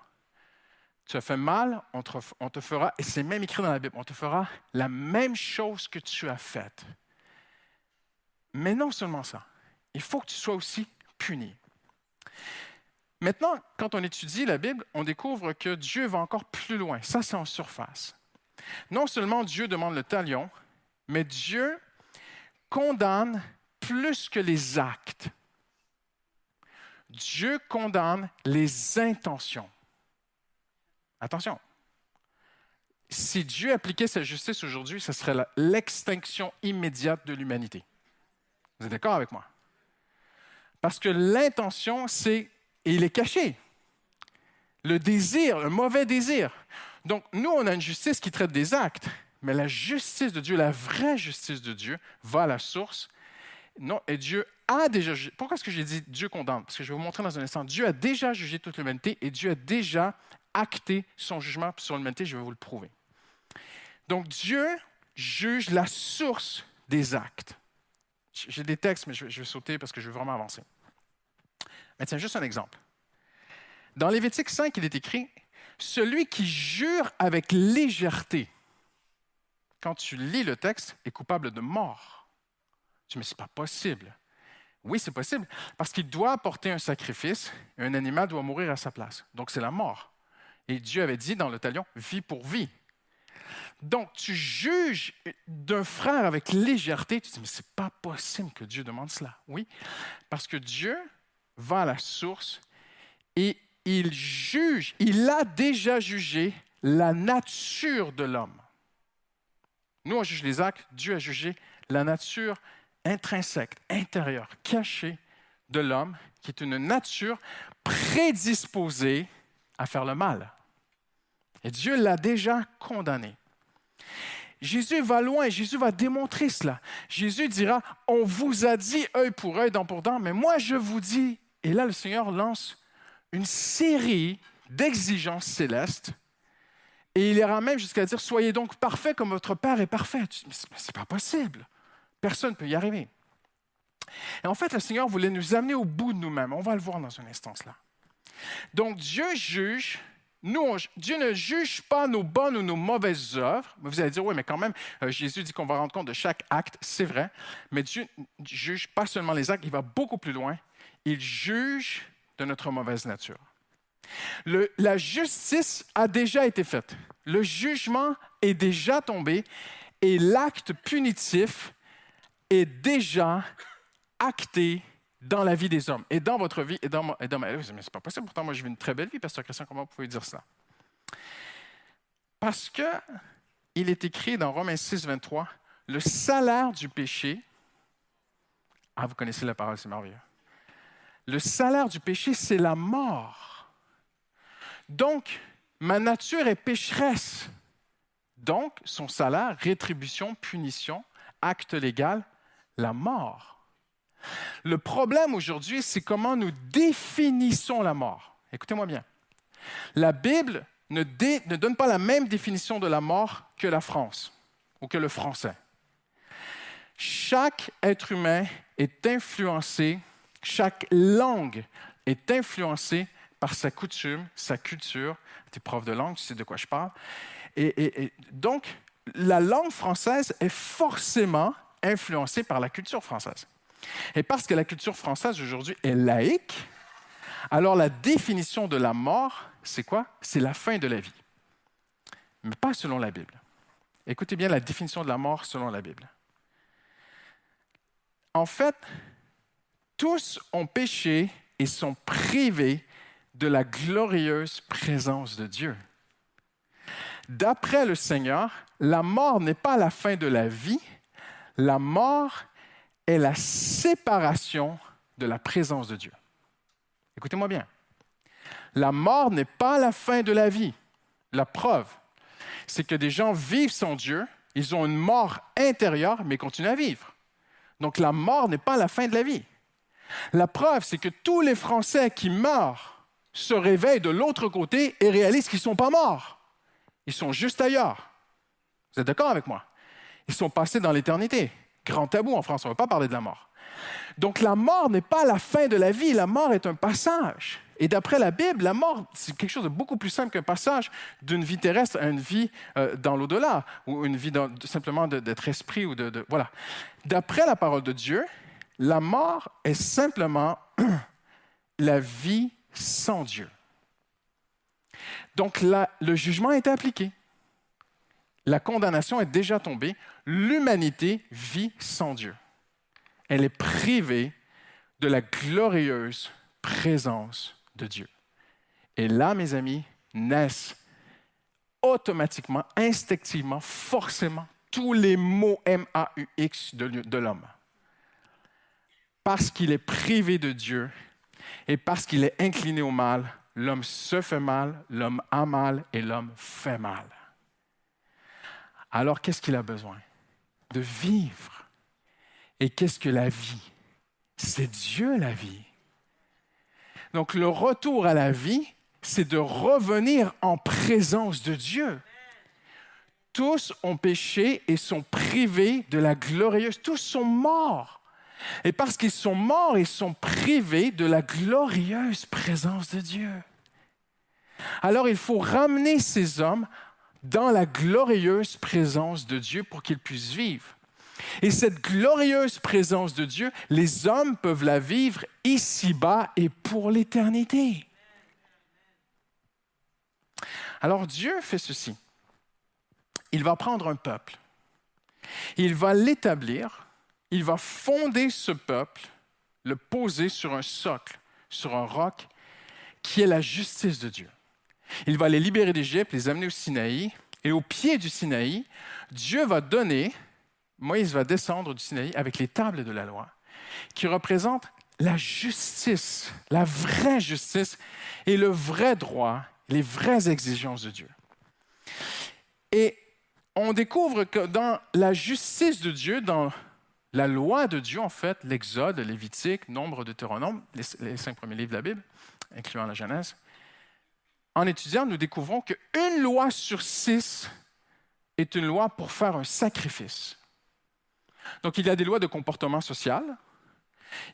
Tu as fait mal, on te, on te fera, et c'est même écrit dans la Bible, on te fera la même chose que tu as faite. Mais non seulement ça, il faut que tu sois aussi puni. Maintenant, quand on étudie la Bible, on découvre que Dieu va encore plus loin. Ça, c'est en surface. Non seulement Dieu demande le talion, mais Dieu condamne plus que les actes. Dieu condamne les intentions. Attention. Si Dieu appliquait sa justice aujourd'hui, ce serait l'extinction immédiate de l'humanité. Vous êtes d'accord avec moi? Parce que l'intention, c'est, et il est caché. Le désir, le mauvais désir. Donc, nous, on a une justice qui traite des actes, mais la justice de Dieu, la vraie justice de Dieu, va à la source. Non, et Dieu a déjà jugé. Pourquoi est-ce que j'ai dit Dieu condamne? Parce que je vais vous montrer dans un instant. Dieu a déjà jugé toute l'humanité et Dieu a déjà acté son jugement sur l'humanité. Je vais vous le prouver. Donc, Dieu juge la source des actes. J'ai des textes, mais je vais sauter parce que je veux vraiment avancer. Mais tiens, juste un exemple. Dans Lévitique 5, il est écrit Celui qui jure avec légèreté, quand tu lis le texte, est coupable de mort. Tu dis, mais ce n'est pas possible. Oui, c'est possible, parce qu'il doit apporter un sacrifice et un animal doit mourir à sa place. Donc, c'est la mort. Et Dieu avait dit dans le talion vie pour vie. Donc, tu juges d'un frère avec légèreté. Tu te dis, mais ce n'est pas possible que Dieu demande cela. Oui, parce que Dieu va à la source et il juge, il a déjà jugé la nature de l'homme. Nous, on juge les actes, Dieu a jugé la nature intrinsèque, intérieure, cachée de l'homme, qui est une nature prédisposée à faire le mal. Et Dieu l'a déjà condamné. Jésus va loin, Jésus va démontrer cela. Jésus dira, on vous a dit œil pour œil, dent pour dent, mais moi je vous dis, et là le Seigneur lance une série d'exigences célestes, et il ira même jusqu'à dire, soyez donc parfaits comme votre Père est parfait. Mais ce n'est pas possible. Personne ne peut y arriver. Et en fait, le Seigneur voulait nous amener au bout de nous-mêmes. On va le voir dans un instant là. Donc Dieu juge nous, Dieu ne juge pas nos bonnes ou nos mauvaises œuvres. Vous allez dire, oui, mais quand même, euh, Jésus dit qu'on va rendre compte de chaque acte, c'est vrai. Mais Dieu ne juge pas seulement les actes, il va beaucoup plus loin. Il juge de notre mauvaise nature. la justice a déjà été faite. Le jugement est déjà tombé et l'acte punitif est déjà acté dans la vie des hommes et dans votre vie et dans ma, dans vie. Mais c'est pas possible, pourtant moi je vis une très belle vie, Pasteur Christian, comment vous pouvez dire ça? Parce que il est écrit dans Romains 6, 23, le salaire du péché, ah vous connaissez la parole, c'est merveilleux. Le salaire du péché, c'est la mort. Donc, ma nature est pécheresse. Donc, son salaire, rétribution, punition, acte légal, la mort. Le problème aujourd'hui, c'est comment nous définissons la mort. Écoutez-moi bien. La Bible ne, ne, donne pas la même définition de la mort que la France ou que le français. Chaque être humain est influencé, chaque langue est influencée par sa coutume, sa culture. Tu es prof de langue, tu sais de quoi je parle. Et donc, la langue française est forcément influencée par la culture française. Et parce que la culture française aujourd'hui est laïque, alors la définition de la mort, c'est quoi? C'est la fin de la vie. Mais pas selon la Bible. Écoutez bien la définition de la mort selon la Bible. En fait, tous ont péché et sont privés de la glorieuse présence de Dieu. D'après le Seigneur, la mort n'est pas la fin de la vie, la mort est la séparation de la présence de Dieu. Écoutez-moi bien. La mort n'est pas la fin de la vie. La preuve, c'est que des gens vivent sans Dieu, ils ont une mort intérieure, mais continuent à vivre. Donc la mort n'est pas la fin de la vie. La preuve, c'est que tous les Français qui meurent se réveillent de l'autre côté et réalisent qu'ils ne sont pas morts. Ils sont juste ailleurs. Vous êtes d'accord avec moi? Ils sont passés dans l'éternité grand tabou en France, on ne veut pas parler de la mort. Donc la mort n'est pas la fin de la vie, la mort est un passage. Et d'après la Bible, la mort, c'est quelque chose de beaucoup plus simple qu'un passage d'une vie terrestre à une vie euh, dans l'au-delà, ou une vie simplement d'être esprit. ou de, Voilà. D'après la parole de Dieu, la mort est simplement la vie sans Dieu. Donc le jugement est appliqué. La condamnation est déjà tombée. L'humanité vit sans Dieu. Elle est privée de la glorieuse présence de Dieu. Et là, mes amis, naissent automatiquement, instinctivement, forcément, tous les mots M-A-U-X de l'homme. Parce qu'il est privé de Dieu et parce qu'il est incliné au mal, l'homme se fait mal, l'homme a mal et l'homme fait mal. Alors qu'est-ce qu'il a besoin? De vivre. Et qu'est-ce que la vie? C'est Dieu la vie. Donc le retour à la vie, c'est de revenir en présence de Dieu. Tous ont péché et sont privés de la glorieuse. Tous sont morts. Et parce qu'ils sont morts, ils sont privés de la glorieuse présence de Dieu. Alors il faut ramener ces hommes dans la glorieuse présence de Dieu pour qu'ils puissent vivre. Et cette glorieuse présence de Dieu, les hommes peuvent la vivre ici-bas et pour l'éternité. Alors Dieu fait ceci. Il va prendre un peuple. Il va l'établir. Il va fonder ce peuple, le poser sur un socle, sur un roc, qui est la justice de Dieu. Il va les libérer d'Égypte, les amener au Sinaï. Et au pied du Sinaï, Dieu va donner, Moïse va descendre du Sinaï avec les tables de la loi, qui représentent la justice, la vraie justice et le vrai droit les vraies exigences de Dieu. Et on découvre que dans la justice de Dieu, dans la loi de Dieu, en fait, l'Exode, le Lévitique, Nombre, Deutéronome, les, les cinq premiers livres de la Bible, incluant la Genèse, en étudiant, nous découvrons qu'une loi sur six est une loi pour faire un sacrifice. Donc, il y a des lois de comportement social,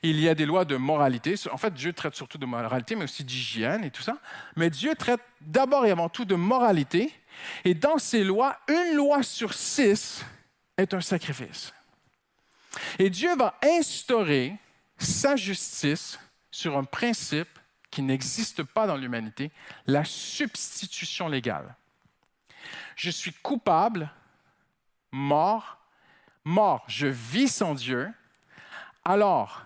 il y a des lois de moralité. En fait, Dieu traite surtout de moralité, mais aussi d'hygiène et tout ça. Mais Dieu traite d'abord et avant tout de moralité. Et dans ces lois, une loi sur six est un sacrifice. Et Dieu va instaurer sa justice sur un principe qui n'existe pas dans l'humanité, la substitution légale. Je suis coupable, mort, mort, je vis sans Dieu, alors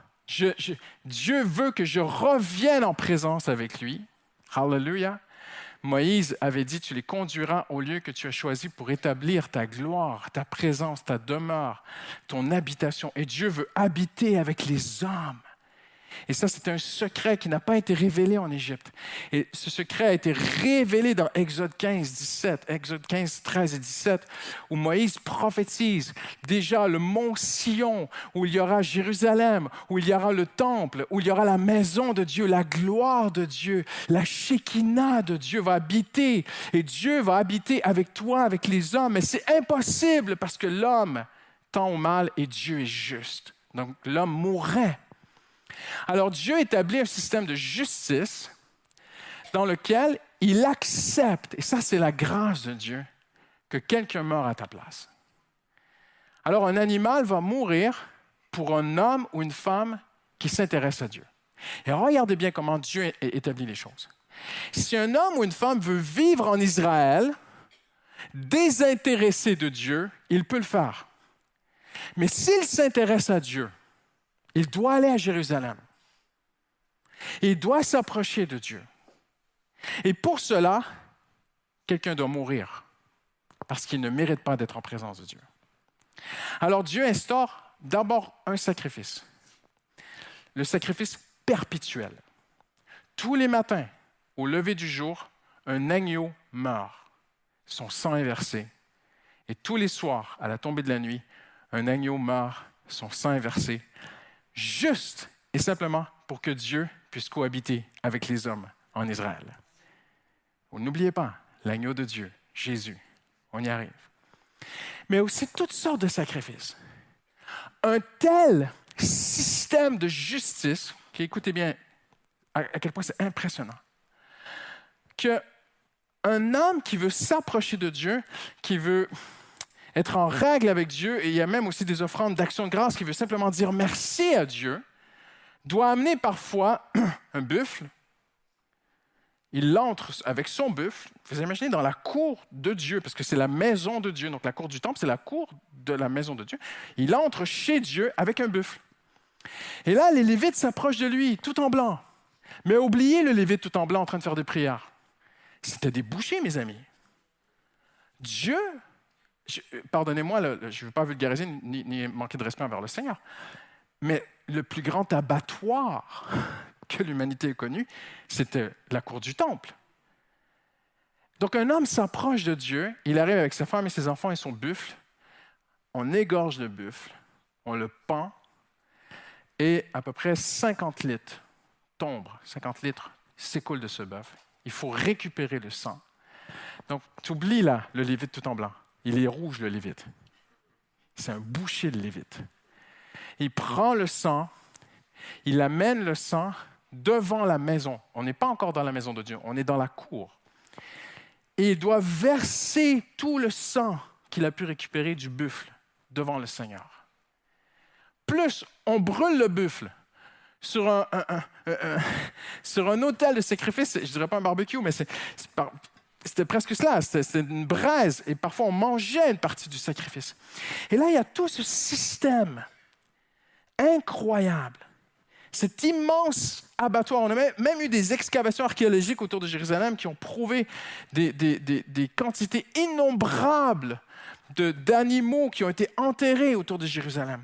Dieu veut que je revienne en présence avec lui. Hallelujah. Moïse avait dit, tu les conduiras au lieu que tu as choisi pour établir ta gloire, ta présence, ta demeure, ton habitation. Et Dieu veut habiter avec les hommes. Et ça, c'est un secret qui n'a pas été révélé en Égypte. Et ce secret a été révélé dans Exode 15, 17, Exode 15, 13 et 17, où Moïse prophétise déjà le mont Sion, où il y aura Jérusalem, où il y aura le temple, où il y aura la maison de Dieu, la gloire de Dieu, la Shekinah de Dieu va habiter. Et Dieu va habiter avec toi, avec les hommes. Mais c'est impossible parce que l'homme tend au mal et Dieu est juste. Donc l'homme mourrait alors Dieu établit un système de justice dans lequel il accepte, et ça c'est la grâce de Dieu, que quelqu'un meure à ta place. Alors un animal va mourir pour un homme ou une femme qui s'intéresse à Dieu. Et regardez bien comment Dieu établit les choses. Si un homme ou une femme veut vivre en Israël, désintéressé de Dieu, il peut le faire. Mais s'il s'intéresse à Dieu, il doit aller à Jérusalem. Il doit s'approcher de Dieu. Et pour cela, quelqu'un doit mourir parce qu'il ne mérite pas d'être en présence de Dieu. Alors Dieu instaure d'abord un sacrifice, le sacrifice perpétuel. Tous les matins, au lever du jour, un agneau meurt, son sang est versé. Et tous les soirs, à la tombée de la nuit, un agneau meurt, son sang est versé juste et simplement pour que Dieu puisse cohabiter avec les hommes en Israël. N'oubliez pas, l'agneau de Dieu, Jésus, on y arrive. Mais aussi toutes sortes de sacrifices. Un tel système de justice, qui écoutez bien à, quel point c'est impressionnant, que un homme qui veut s'approcher de Dieu, qui veut être en règle avec Dieu, et il y a même aussi des offrandes d'action de grâce qui veut simplement dire merci à Dieu, doit amener parfois un buffle. Il entre avec son buffle, vous imaginez, dans la cour de Dieu, parce que c'est la maison de Dieu. Donc la cour du temple, c'est la cour de la maison de Dieu. Il entre chez Dieu avec un buffle. Et là, les Lévites s'approchent de lui, tout en blanc. Mais oubliez le Lévite tout en blanc en train de faire des prières. C'était des bouchers, mes amis. Dieu, pardonnez-moi, je ne veux pas vulgariser ni, manquer de respect envers le Seigneur, mais le plus grand abattoir que l'humanité ait connu, c'était la cour du temple. Donc un homme s'approche de Dieu, il arrive avec sa femme et ses enfants et son buffle, on égorge le buffle, on le pend, et à peu près 50 litres tombent, 50 litres s'écoulent de ce bœuf. Il faut récupérer le sang. Donc, tu oublies là le lévite tout en blanc. Il est rouge, le lévite. C'est un boucher de lévite. Il prend le sang, il amène le sang devant la maison. On n'est pas encore dans la maison de Dieu, on est dans la cour. Et il doit verser tout le sang qu'il a pu récupérer du buffle devant le Seigneur. Plus on brûle le buffle sur un, sur un hôtel de sacrifice, je dirais pas un barbecue, mais c'était presque cela, c'était une braise, et parfois on mangeait une partie du sacrifice. Et là, il y a tout ce système incroyable cet immense abattoir. On a même eu des excavations archéologiques autour de Jérusalem qui ont prouvé des, quantités innombrables d'animaux qui ont été enterrés autour de Jérusalem.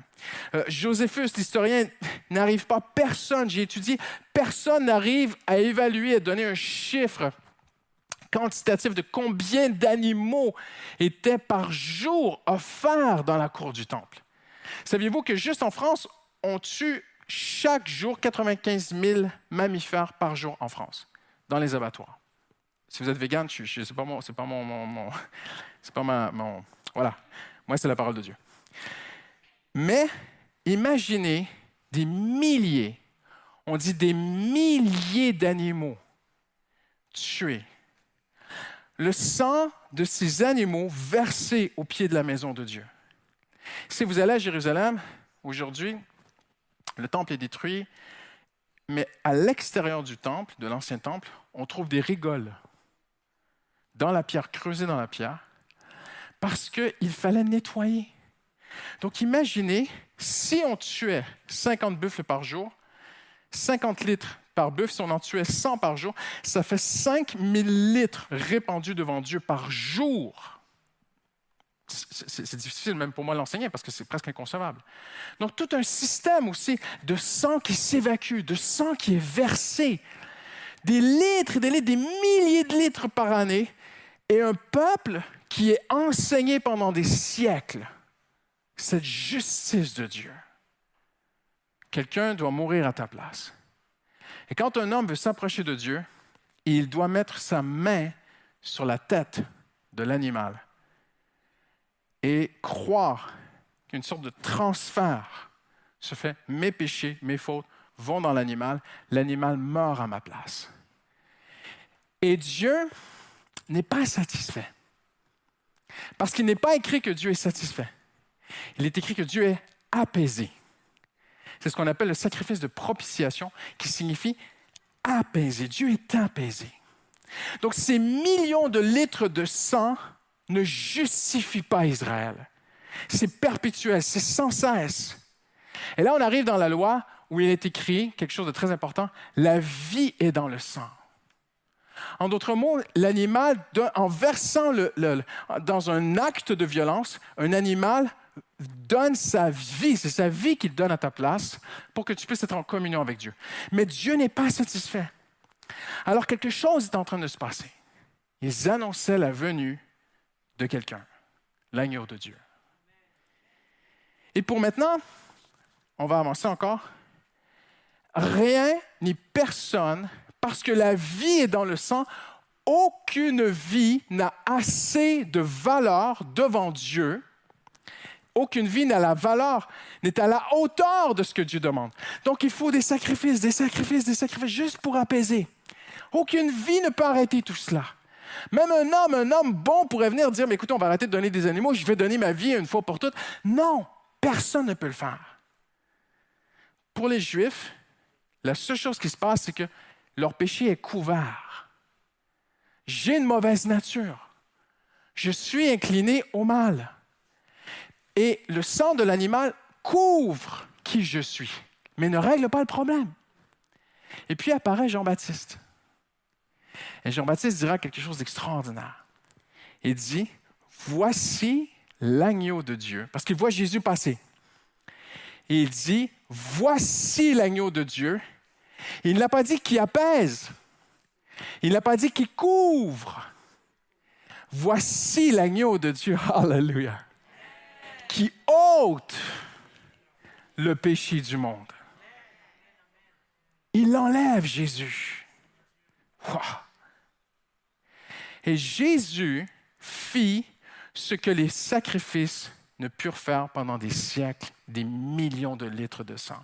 Euh, l'historien, n'arrive pas, personne, j'ai étudié, personne n'arrive à évaluer, à donner un chiffre quantitatif de combien d'animaux étaient par jour offerts dans la cour du temple. Saviez-vous que juste en France, on tue chaque jour 95 000 mammifères par jour en France, dans les abattoirs? Si vous êtes vegan, ce n'est pas mon, pas mon, c'est pas mon, voilà. Moi, c'est la parole de Dieu. Mais imaginez des milliers, on dit des milliers d'animaux tués. Le sang de ces animaux versé au pied de la maison de Dieu. Si vous allez à Jérusalem aujourd'hui, le temple est détruit, mais à l'extérieur du temple, de l'ancien temple, on trouve des rigoles dans la pierre, creusées dans la pierre, parce qu'il fallait nettoyer. Donc imaginez, si on tuait 50 buffles par jour, 50 litres par buffle, si on en tuait 100 par jour, ça fait 5000 litres répandus devant Dieu par jour c'est difficile même pour moi de l'enseigner parce que c'est presque inconcevable. Donc tout un système aussi de sang qui s'évacue, de sang qui est versé, des litres et des litres, des milliers de litres par année, et un peuple qui est enseigné pendant des siècles cette justice de Dieu. Quelqu'un doit mourir à ta place. Et quand un homme veut s'approcher de Dieu, il doit mettre sa main sur la tête de l'animal et croire qu'une sorte de transfert se fait, mes péchés, mes fautes vont dans l'animal, l'animal meurt à ma place. Et Dieu n'est pas satisfait. Parce qu'il n'est pas écrit que Dieu est satisfait. Il est écrit que Dieu est apaisé. C'est ce qu'on appelle le sacrifice de propitiation, qui signifie apaisé. Dieu est apaisé. Donc ces millions de litres de sang ne justifie pas Israël. C'est perpétuel, c'est sans cesse. Et là, on arrive dans la loi où il est écrit quelque chose de très important, la vie est dans le sang. En d'autres mots, l'animal, en versant le, dans un acte de violence, un animal donne sa vie, c'est sa vie qu'il donne à ta place pour que tu puisses être en communion avec Dieu. Mais Dieu n'est pas satisfait. Alors quelque chose est en train de se passer. Ils annonçaient la venue de quelqu'un, l'agneau de Dieu. Et pour maintenant, on va avancer encore. Rien ni personne, parce que la vie est dans le sang, aucune vie n'a assez de valeur devant Dieu. Aucune vie n'a la valeur, n'est à la hauteur de ce que Dieu demande. Donc il faut des sacrifices, des sacrifices, des sacrifices, juste pour apaiser. Aucune vie ne peut arrêter tout cela. Même un homme, un homme bon pourrait venir dire, mais écoutez, on va arrêter de donner des animaux, je vais donner ma vie une fois pour toutes. Non, personne ne peut le faire. Pour les Juifs, la seule chose qui se passe, c'est que leur péché est couvert. J'ai une mauvaise nature. Je suis incliné au mal. Et le sang de l'animal couvre qui je suis, mais ne règle pas le problème. Et puis apparaît Jean-Baptiste. Et Jean-Baptiste dira quelque chose d'extraordinaire. Il dit, voici l'agneau de Dieu, parce qu'il voit Jésus passer. Et il dit, voici l'agneau de Dieu. Il n'a pas dit qui apaise. Il n'a pas dit qui couvre. Voici l'agneau de Dieu. Alléluia. Qui ôte le péché du monde. Il enlève Jésus. Et Jésus fit ce que les sacrifices ne purent faire pendant des siècles, des millions de litres de sang.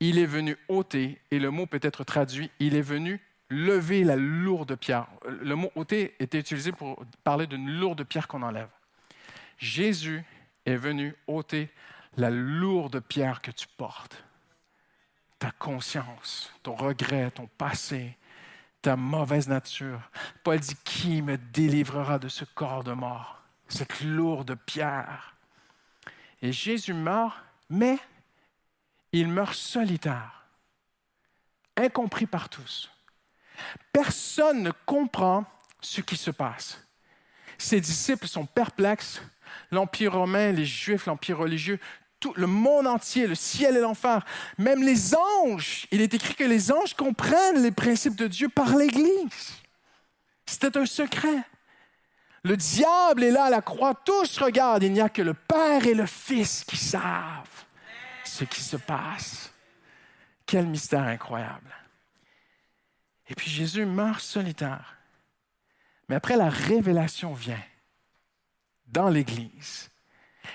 Il est venu ôter, et le mot peut être traduit, il est venu lever la lourde pierre. Le mot ôter était utilisé pour parler d'une lourde pierre qu'on enlève. Jésus est venu ôter la lourde pierre que tu portes. Ta conscience, ton regret, ton passé, ta mauvaise nature. Paul dit, qui me délivrera de ce corps de mort? Cette lourde pierre? Et Jésus meurt, mais il meurt solitaire, incompris par tous. Personne ne comprend ce qui se passe. Ses disciples sont perplexes. L'Empire romain, les Juifs, l'Empire religieux, le monde entier, le ciel et l'enfer, même les anges. Il est écrit que les anges comprennent les principes de Dieu par l'Église. C'était un secret. Le diable est là à la croix, tous regardent, il n'y a que le Père et le Fils qui savent ce qui se passe. Quel mystère incroyable. Et puis Jésus meurt solitaire. Mais après, la révélation vient dans l'Église.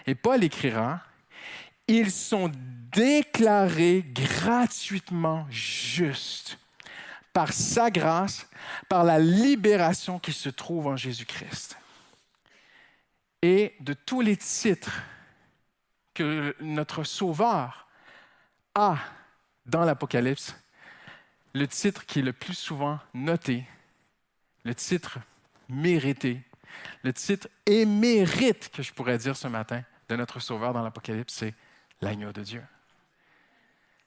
Et Paul écrira, ils sont déclarés gratuitement justes par sa grâce, par la libération qui se trouve en Jésus-Christ. Et de tous les titres que notre Sauveur a dans l'Apocalypse, le titre qui est le plus souvent noté, le titre mérité, le titre émérite que je pourrais dire ce matin de notre Sauveur dans l'Apocalypse, c'est l'agneau de Dieu.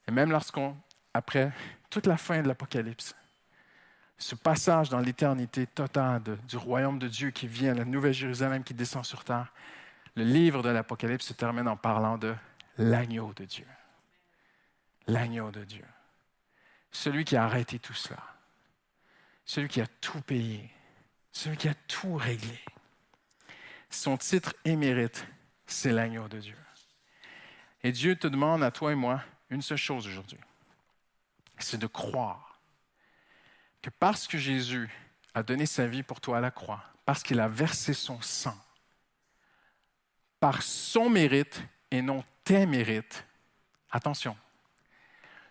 Et même lorsqu'on, après toute la fin de l'Apocalypse, ce passage dans l'éternité totale du royaume de Dieu qui vient, la nouvelle Jérusalem qui descend sur terre, le livre de l'Apocalypse se termine en parlant de l'agneau de Dieu. L'agneau de Dieu. Celui qui a arrêté tout cela. Celui qui a tout payé. Celui qui a tout réglé. Son titre émérite, c'est l'agneau de Dieu. Et Dieu te demande à toi et moi une seule chose aujourd'hui, c'est de croire que parce que Jésus a donné sa vie pour toi à la croix, parce qu'il a versé son sang, par son mérite et non tes mérites, attention,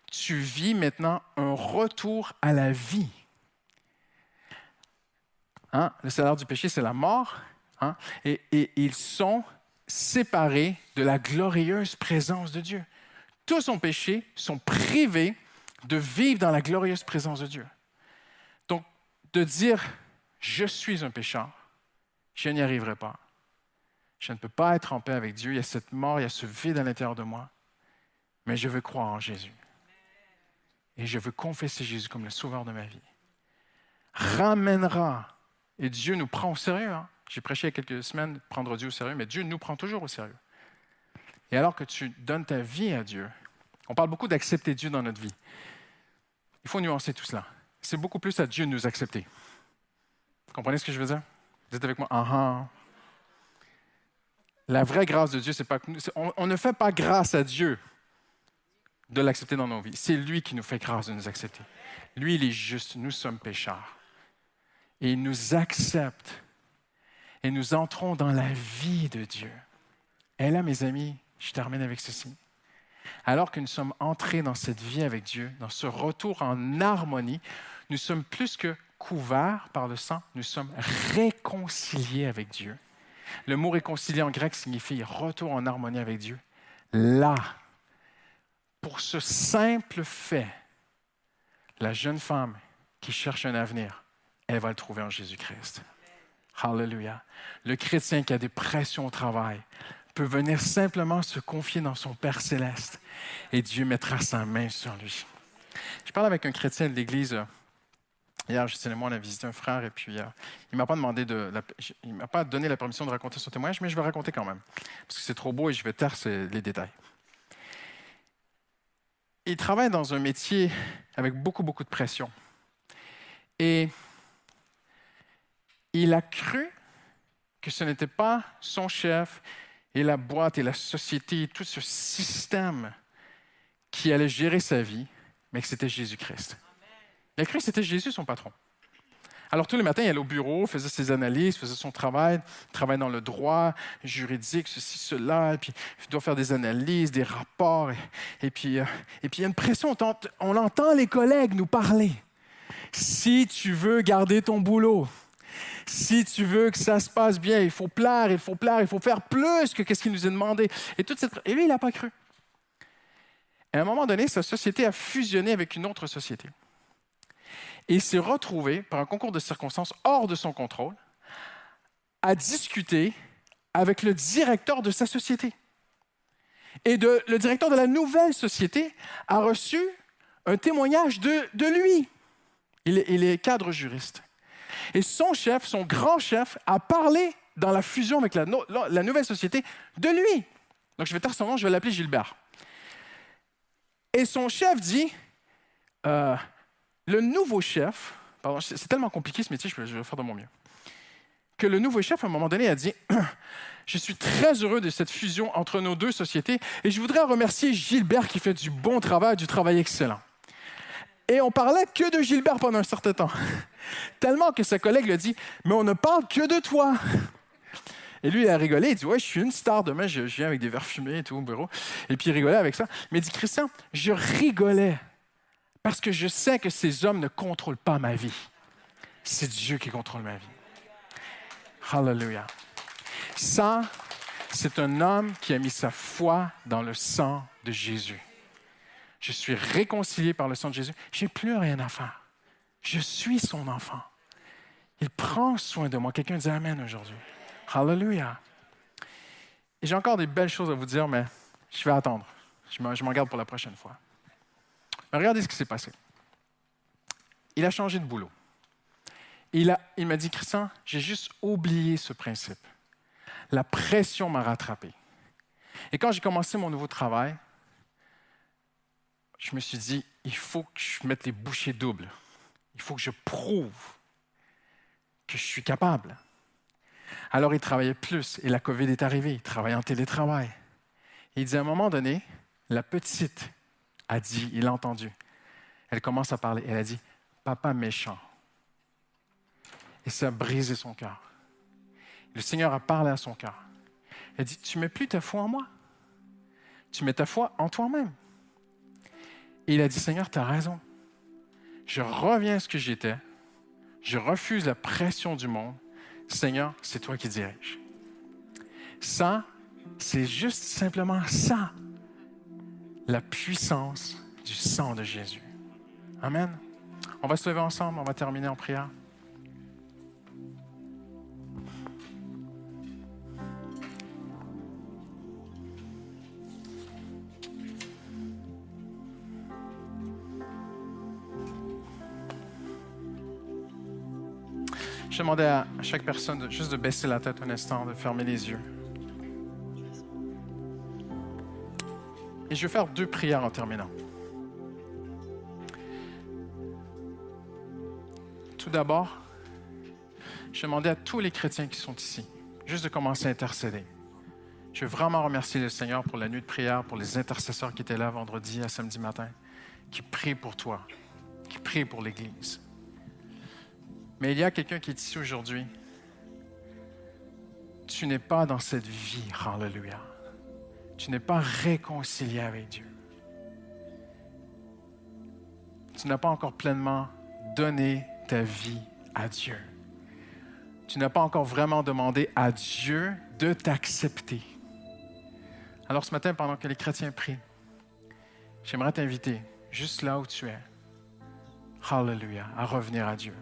tu vis maintenant un retour à la vie. Hein? Le salaire du péché, c'est la mort. Hein? Et, et, ils sont séparés de la glorieuse présence de Dieu. Tous ont péché, sont privés de vivre dans la glorieuse présence de Dieu. Donc, de dire, je suis un pécheur, je n'y arriverai pas. Je ne peux pas être en paix avec Dieu. Il y a cette mort, il y a ce vide à l'intérieur de moi. Mais je veux croire en Jésus. Et je veux confesser Jésus comme le sauveur de ma vie. Ramènera. Et Dieu nous prend au sérieux. Hein. J'ai prêché il y a quelques semaines prendre Dieu au sérieux, mais Dieu nous prend toujours au sérieux. Et alors que tu donnes ta vie à Dieu, on parle beaucoup d'accepter Dieu dans notre vie. Il faut nuancer tout cela. C'est beaucoup plus à Dieu de nous accepter. Vous comprenez ce que je veux dire? Êtes avec moi? Ah. La vraie grâce de Dieu, c'est pas on, on ne fait pas grâce à Dieu de l'accepter dans nos vies. C'est lui qui nous fait grâce de nous accepter. Lui, il est juste. Nous sommes pécheurs. Et il nous accepte et nous entrons dans la vie de Dieu. Et là, mes amis, je termine avec ceci. Alors que nous sommes entrés dans cette vie avec Dieu, dans ce retour en harmonie, nous sommes plus que couverts par le sang, nous sommes réconciliés avec Dieu. Le mot réconcilié en grec signifie retour en harmonie avec Dieu. Là, pour ce simple fait, la jeune femme qui cherche un avenir, elle va le trouver en Jésus-Christ. Hallelujah. Le chrétien qui a des pressions au travail peut venir simplement se confier dans son Père céleste et Dieu mettra sa main sur lui. Je parle avec un chrétien de l'Église. Hier, Justine et moi, on a visité un frère et puis euh, il m'a pas demandé de, il m'a pas donné la permission de raconter son témoignage, mais je vais raconter quand même parce que c'est trop beau et je vais taire les détails. Il travaille dans un métier avec beaucoup beaucoup de pression et il a cru que ce n'était pas son chef et la boîte et la société, tout ce système qui allait gérer sa vie, mais que c'était Jésus-Christ. Il a cru que c'était Jésus son patron. Alors tous les matins, il allait au bureau, faisait ses analyses, faisait son travail, travaillait dans le droit juridique, ceci, cela, et puis il doit faire des analyses, des rapports, et, et puis, euh, et puis il y a une pression, on entend les collègues nous parler. Si tu veux garder ton boulot, si tu veux que ça se passe bien, il faut plaire, il faut plaire, il faut faire plus que ce qu'il nous est demandé. Et, toute cette... et lui, il n'a pas cru. Et à un moment donné, sa société a fusionné avec une autre société. Et il s'est retrouvé, par un concours de circonstances hors de son contrôle, à discuter avec le directeur de sa société. Et le directeur de la nouvelle société a reçu un témoignage de, lui. Il est cadre juriste. Et son chef, son grand chef, a parlé dans la fusion avec la, no- la- la nouvelle société de lui. Donc je vais taire son nom, je vais l'appeler Gilbert. Et son chef dit, euh, le nouveau chef, pardon, c'est tellement compliqué ce métier, je vais faire de mon mieux, que le nouveau chef, à un moment donné, a dit, je suis très heureux de cette fusion entre nos deux sociétés et je voudrais remercier Gilbert qui fait du bon travail, du travail excellent. Et on parlait que de Gilbert pendant un certain temps. Tellement que sa collègue lui a dit Mais on ne parle que de toi. Et lui, il a rigolé. Il dit Ouais, je suis une star. Demain, je, je viens avec des verres fumés et tout au bureau. Et puis, il rigolait avec ça. Mais il dit Christian, je rigolais parce que je sais que ces hommes ne contrôlent pas ma vie. C'est Dieu qui contrôle ma vie. Hallelujah. Ça, c'est un homme qui a mis sa foi dans le sang de Jésus. Je suis réconcilié par le sang de Jésus. J'ai plus rien à faire. Je suis son enfant. Il prend soin de moi. Quelqu'un dit Amen aujourd'hui. Hallelujah. Et j'ai encore des belles choses à vous dire, mais je vais attendre. Je m'en garde pour la prochaine fois. Mais regardez ce qui s'est passé. Il a changé de boulot. Il il m'a dit, Christian, j'ai juste oublié ce principe. La pression m'a rattrapé. Et quand j'ai commencé mon nouveau travail, je me suis dit, il faut que je mette les bouchées doubles. Il faut que je prouve que je suis capable. Alors il travaillait plus et la COVID est arrivée. Il travaillait en télétravail. Et il dit à un moment donné, la petite a dit, il a entendu. Elle commence à parler. Elle a dit, papa méchant. Et ça a brisé son cœur. Le Seigneur a parlé à son cœur. Elle dit, tu mets plus ta foi en moi. Tu mets ta foi en toi-même. Et il a dit, Seigneur, tu as raison. Je reviens à ce que j'étais. Je refuse la pression du monde. Seigneur, c'est toi qui dirige. Ça, c'est juste simplement ça. La puissance du sang de Jésus. Amen. On va se lever ensemble, on va terminer en prière. Je demandais à chaque personne de, juste de baisser la tête un instant, de fermer les yeux. Et je vais faire deux prières en terminant. Tout d'abord, je demandais à tous les chrétiens qui sont ici, juste de commencer à intercéder. Je veux vraiment remercier le Seigneur pour la nuit de prière, pour les intercesseurs qui étaient là vendredi à samedi matin, qui prient pour toi, qui prient pour l'Église. Mais il y a quelqu'un qui est ici aujourd'hui. Tu n'es pas dans cette vie, hallelujah. Tu n'es pas réconcilié avec Dieu. Tu n'as pas encore pleinement donné ta vie à Dieu. Tu n'as pas encore vraiment demandé à Dieu de t'accepter. Alors ce matin, pendant que les chrétiens prient, j'aimerais t'inviter, juste là où tu es, hallelujah, à revenir à Dieu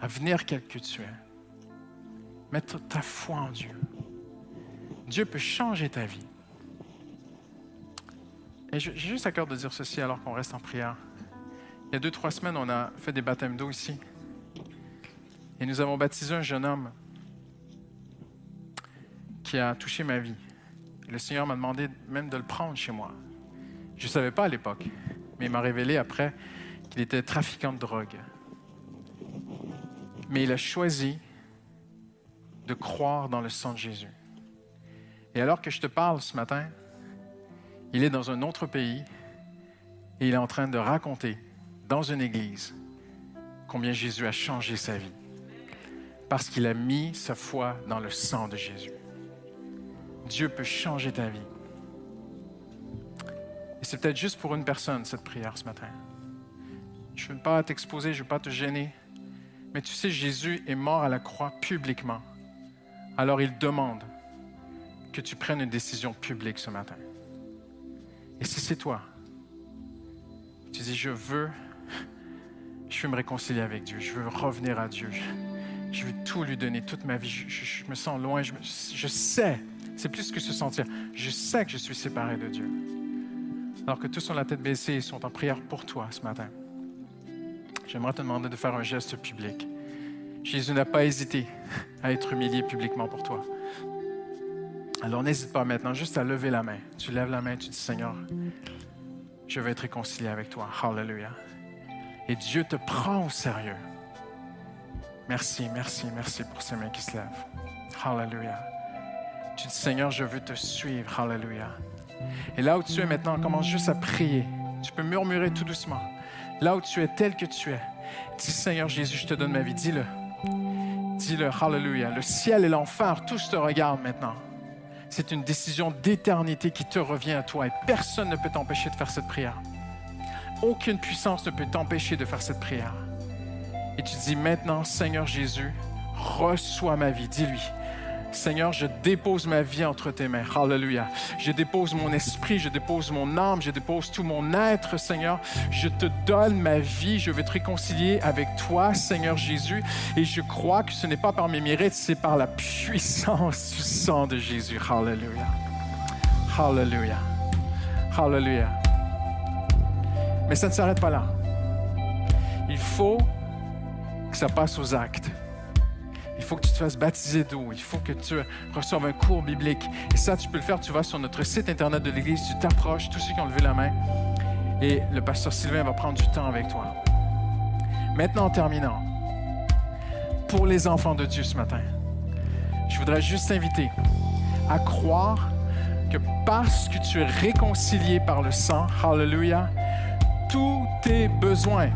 à venir quel que tu es. Mettre ta foi en Dieu. Dieu peut changer ta vie. Et j'ai juste à cœur de dire ceci alors qu'on reste en prière. il y a deux, trois semaines, on a fait des baptêmes d'eau ici. Et nous avons baptisé un jeune homme qui a touché ma vie. Le Seigneur m'a demandé même de le prendre chez moi. Je ne savais pas à l'époque, mais il m'a révélé après qu'il était trafiquant de drogue. Mais il a choisi de croire dans le sang de Jésus. Et alors que je te parle ce matin, il est dans un autre pays et il est en train de raconter dans une église combien Jésus a changé sa vie. Parce qu'il a mis sa foi dans le sang de Jésus. Dieu peut changer ta vie. Et c'est peut-être juste pour une personne cette prière ce matin. Je ne veux pas t'exposer, je ne veux pas te gêner. Mais tu sais, Jésus est mort à la croix publiquement. Alors il demande que tu prennes une décision publique ce matin. Et si c'est toi, tu dis, je veux, je veux me réconcilier avec Dieu, je veux revenir à Dieu, je, veux tout lui donner, toute ma vie, je, me sens loin, je, je sais, c'est plus que se sentir, je sais que je suis séparé de Dieu. Alors que tous ont la tête baissée et sont en prière pour toi ce matin. J'aimerais te demander de faire un geste public. Jésus n'a pas hésité à être humilié publiquement pour toi. Alors n'hésite pas maintenant juste à lever la main. Tu lèves la main, tu dis Seigneur, je vais être réconcilié avec toi. Hallelujah. Et Dieu te prend au sérieux. Merci, merci, merci pour ces mains qui se lèvent. Hallelujah. Tu dis Seigneur, je veux te suivre. Hallelujah. Et là où tu es maintenant, commence juste à prier. Tu peux murmurer tout doucement. Là où tu es tel que tu es, dis Seigneur Jésus, je te donne ma vie. Dis-le. Dis-le. Hallelujah. Le ciel et l'enfer, tous te regardent maintenant. C'est une décision d'éternité qui te revient à toi et personne ne peut t'empêcher de faire cette prière. Aucune puissance ne peut t'empêcher de faire cette prière. Et tu dis maintenant, Seigneur Jésus, reçois ma vie. Dis-lui, Seigneur, je dépose ma vie entre tes mains. Hallelujah. Je dépose mon esprit, je dépose mon âme, je dépose tout mon être, Seigneur. Je te donne ma vie. Je veux te réconcilier avec toi, Seigneur Jésus. Et je crois que ce n'est pas par mes mérites, c'est par la puissance du sang de Jésus. Hallelujah. Hallelujah. Hallelujah. Mais ça ne s'arrête pas là. Il faut que ça passe aux actes. Il faut que tu te fasses baptiser d'eau. Il faut que tu reçoives un cours biblique. Et ça, tu peux le faire. Tu vas sur notre site internet de l'Église, tu t'approches, tous ceux qui ont levé la main. Et le pasteur Sylvain va prendre du temps avec toi. Maintenant, en terminant, pour les enfants de Dieu ce matin, je voudrais juste t'inviter à croire que parce que tu es réconcilié par le sang, hallelujah, tous tes besoins,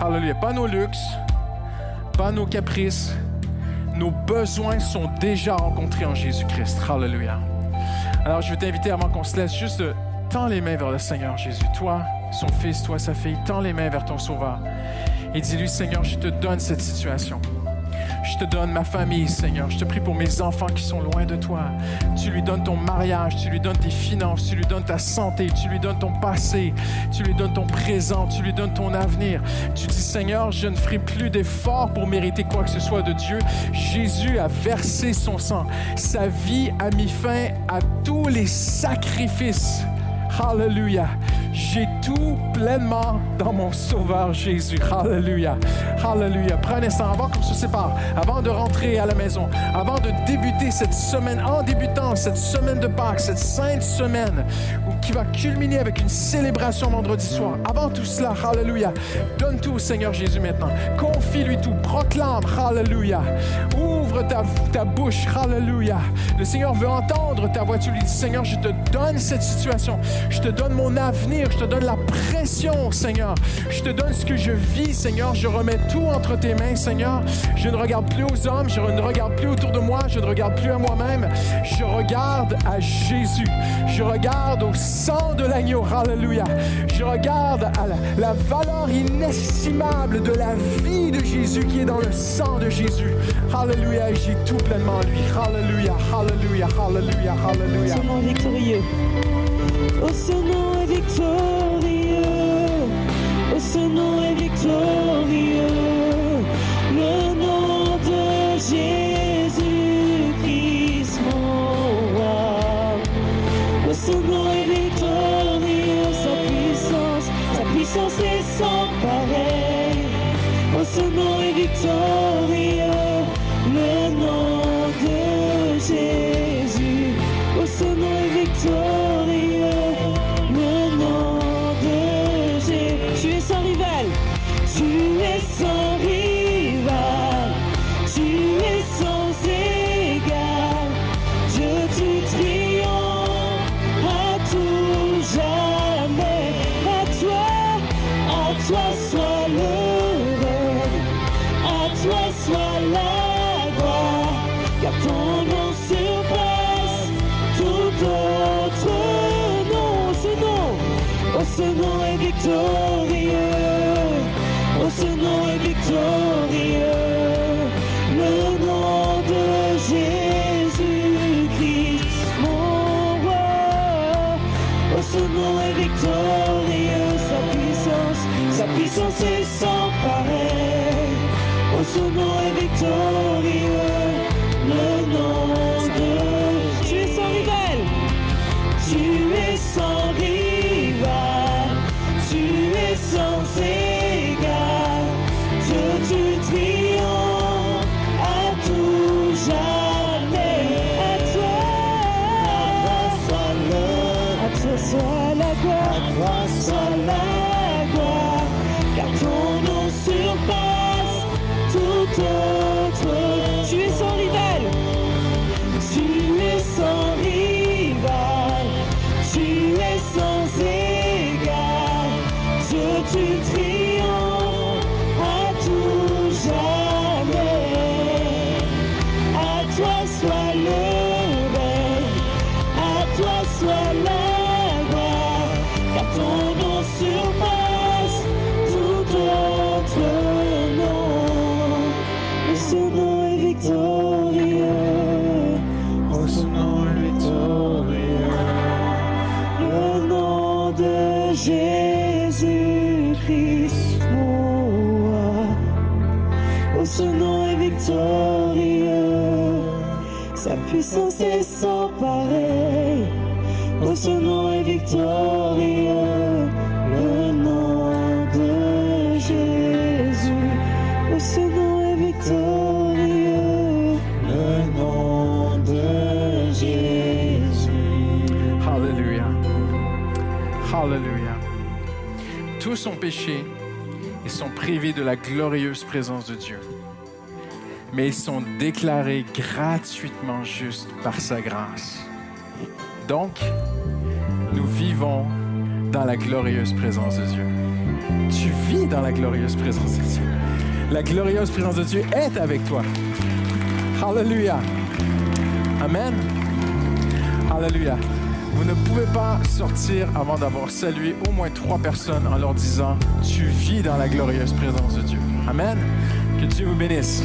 hallelujah, pas nos luxes, pas nos caprices, nos besoins sont déjà rencontrés en Jésus-Christ. Hallelujah. Alors, je veux t'inviter avant qu'on se laisse juste de tendre les mains vers le Seigneur Jésus. Toi, son fils, toi, sa fille, tends les mains vers ton Sauveur. Et dis-lui, Seigneur, je te donne cette situation. Je te donne ma famille, Seigneur. Je te prie pour mes enfants qui sont loin de toi. Tu lui donnes ton mariage, tu lui donnes tes finances, tu lui donnes ta santé, tu lui donnes ton passé, tu lui donnes ton présent, tu lui donnes ton avenir. Tu dis, Seigneur, je ne ferai plus d'efforts pour mériter quoi que ce soit de Dieu. Jésus a versé son sang. Sa vie a mis fin à tous les sacrifices. Hallelujah. J'ai tout pleinement dans mon Sauveur Jésus. Hallelujah. Hallelujah. Prenez ça avant qu'on se sépare, avant de rentrer à la maison, avant de débuter cette semaine, en débutant cette semaine de Pâques, cette sainte semaine qui va culminer avec une célébration vendredi soir. Avant tout cela, Hallelujah. Donne tout au Seigneur Jésus maintenant. Confie-lui tout. Proclame, Hallelujah. Ouvre ta, ta bouche, Hallelujah. Le Seigneur veut entendre ta voix. Tu lui dis, Seigneur, je te donne cette situation. Je te donne mon avenir je te donne la pression, Seigneur. Je te donne ce que je vis, Seigneur. Je remets tout entre tes mains, Seigneur. Je ne regarde plus aux hommes, je ne regarde plus autour de moi, je ne regarde plus à moi-même. Je regarde à Jésus. Je regarde au sang de l'agneau. Alléluia. Je regarde à la, valeur inestimable de la vie de Jésus qui est dans le sang de Jésus. Alléluia. J'ai tout pleinement lui. Alléluia. Alléluia. Alléluia. Alléluia. Son victorieux. Oh, Son nom est victorieux. Oh, Son nom est victorieux. Le nom de Jésus-Christ, mon roi. Oh, Son nom est victorieux. Sa puissance, sa puissance est sans pareil. Oh, Son nom est victorieux. ce nom est victorieux. Oh, ce nom est victorieux. péché et sont privés de la glorieuse présence de Dieu. Mais ils sont déclarés gratuitement justes par sa grâce. Donc, nous vivons dans la glorieuse présence de Dieu. Tu vis dans la glorieuse présence de Dieu. La glorieuse présence de Dieu est avec toi. Hallelujah. Amen. Hallelujah. Vous ne pouvez pas sortir avant d'avoir salué au moins trois personnes en leur disant, tu vis dans la glorieuse présence de Dieu. Amen. Que Dieu vous bénisse.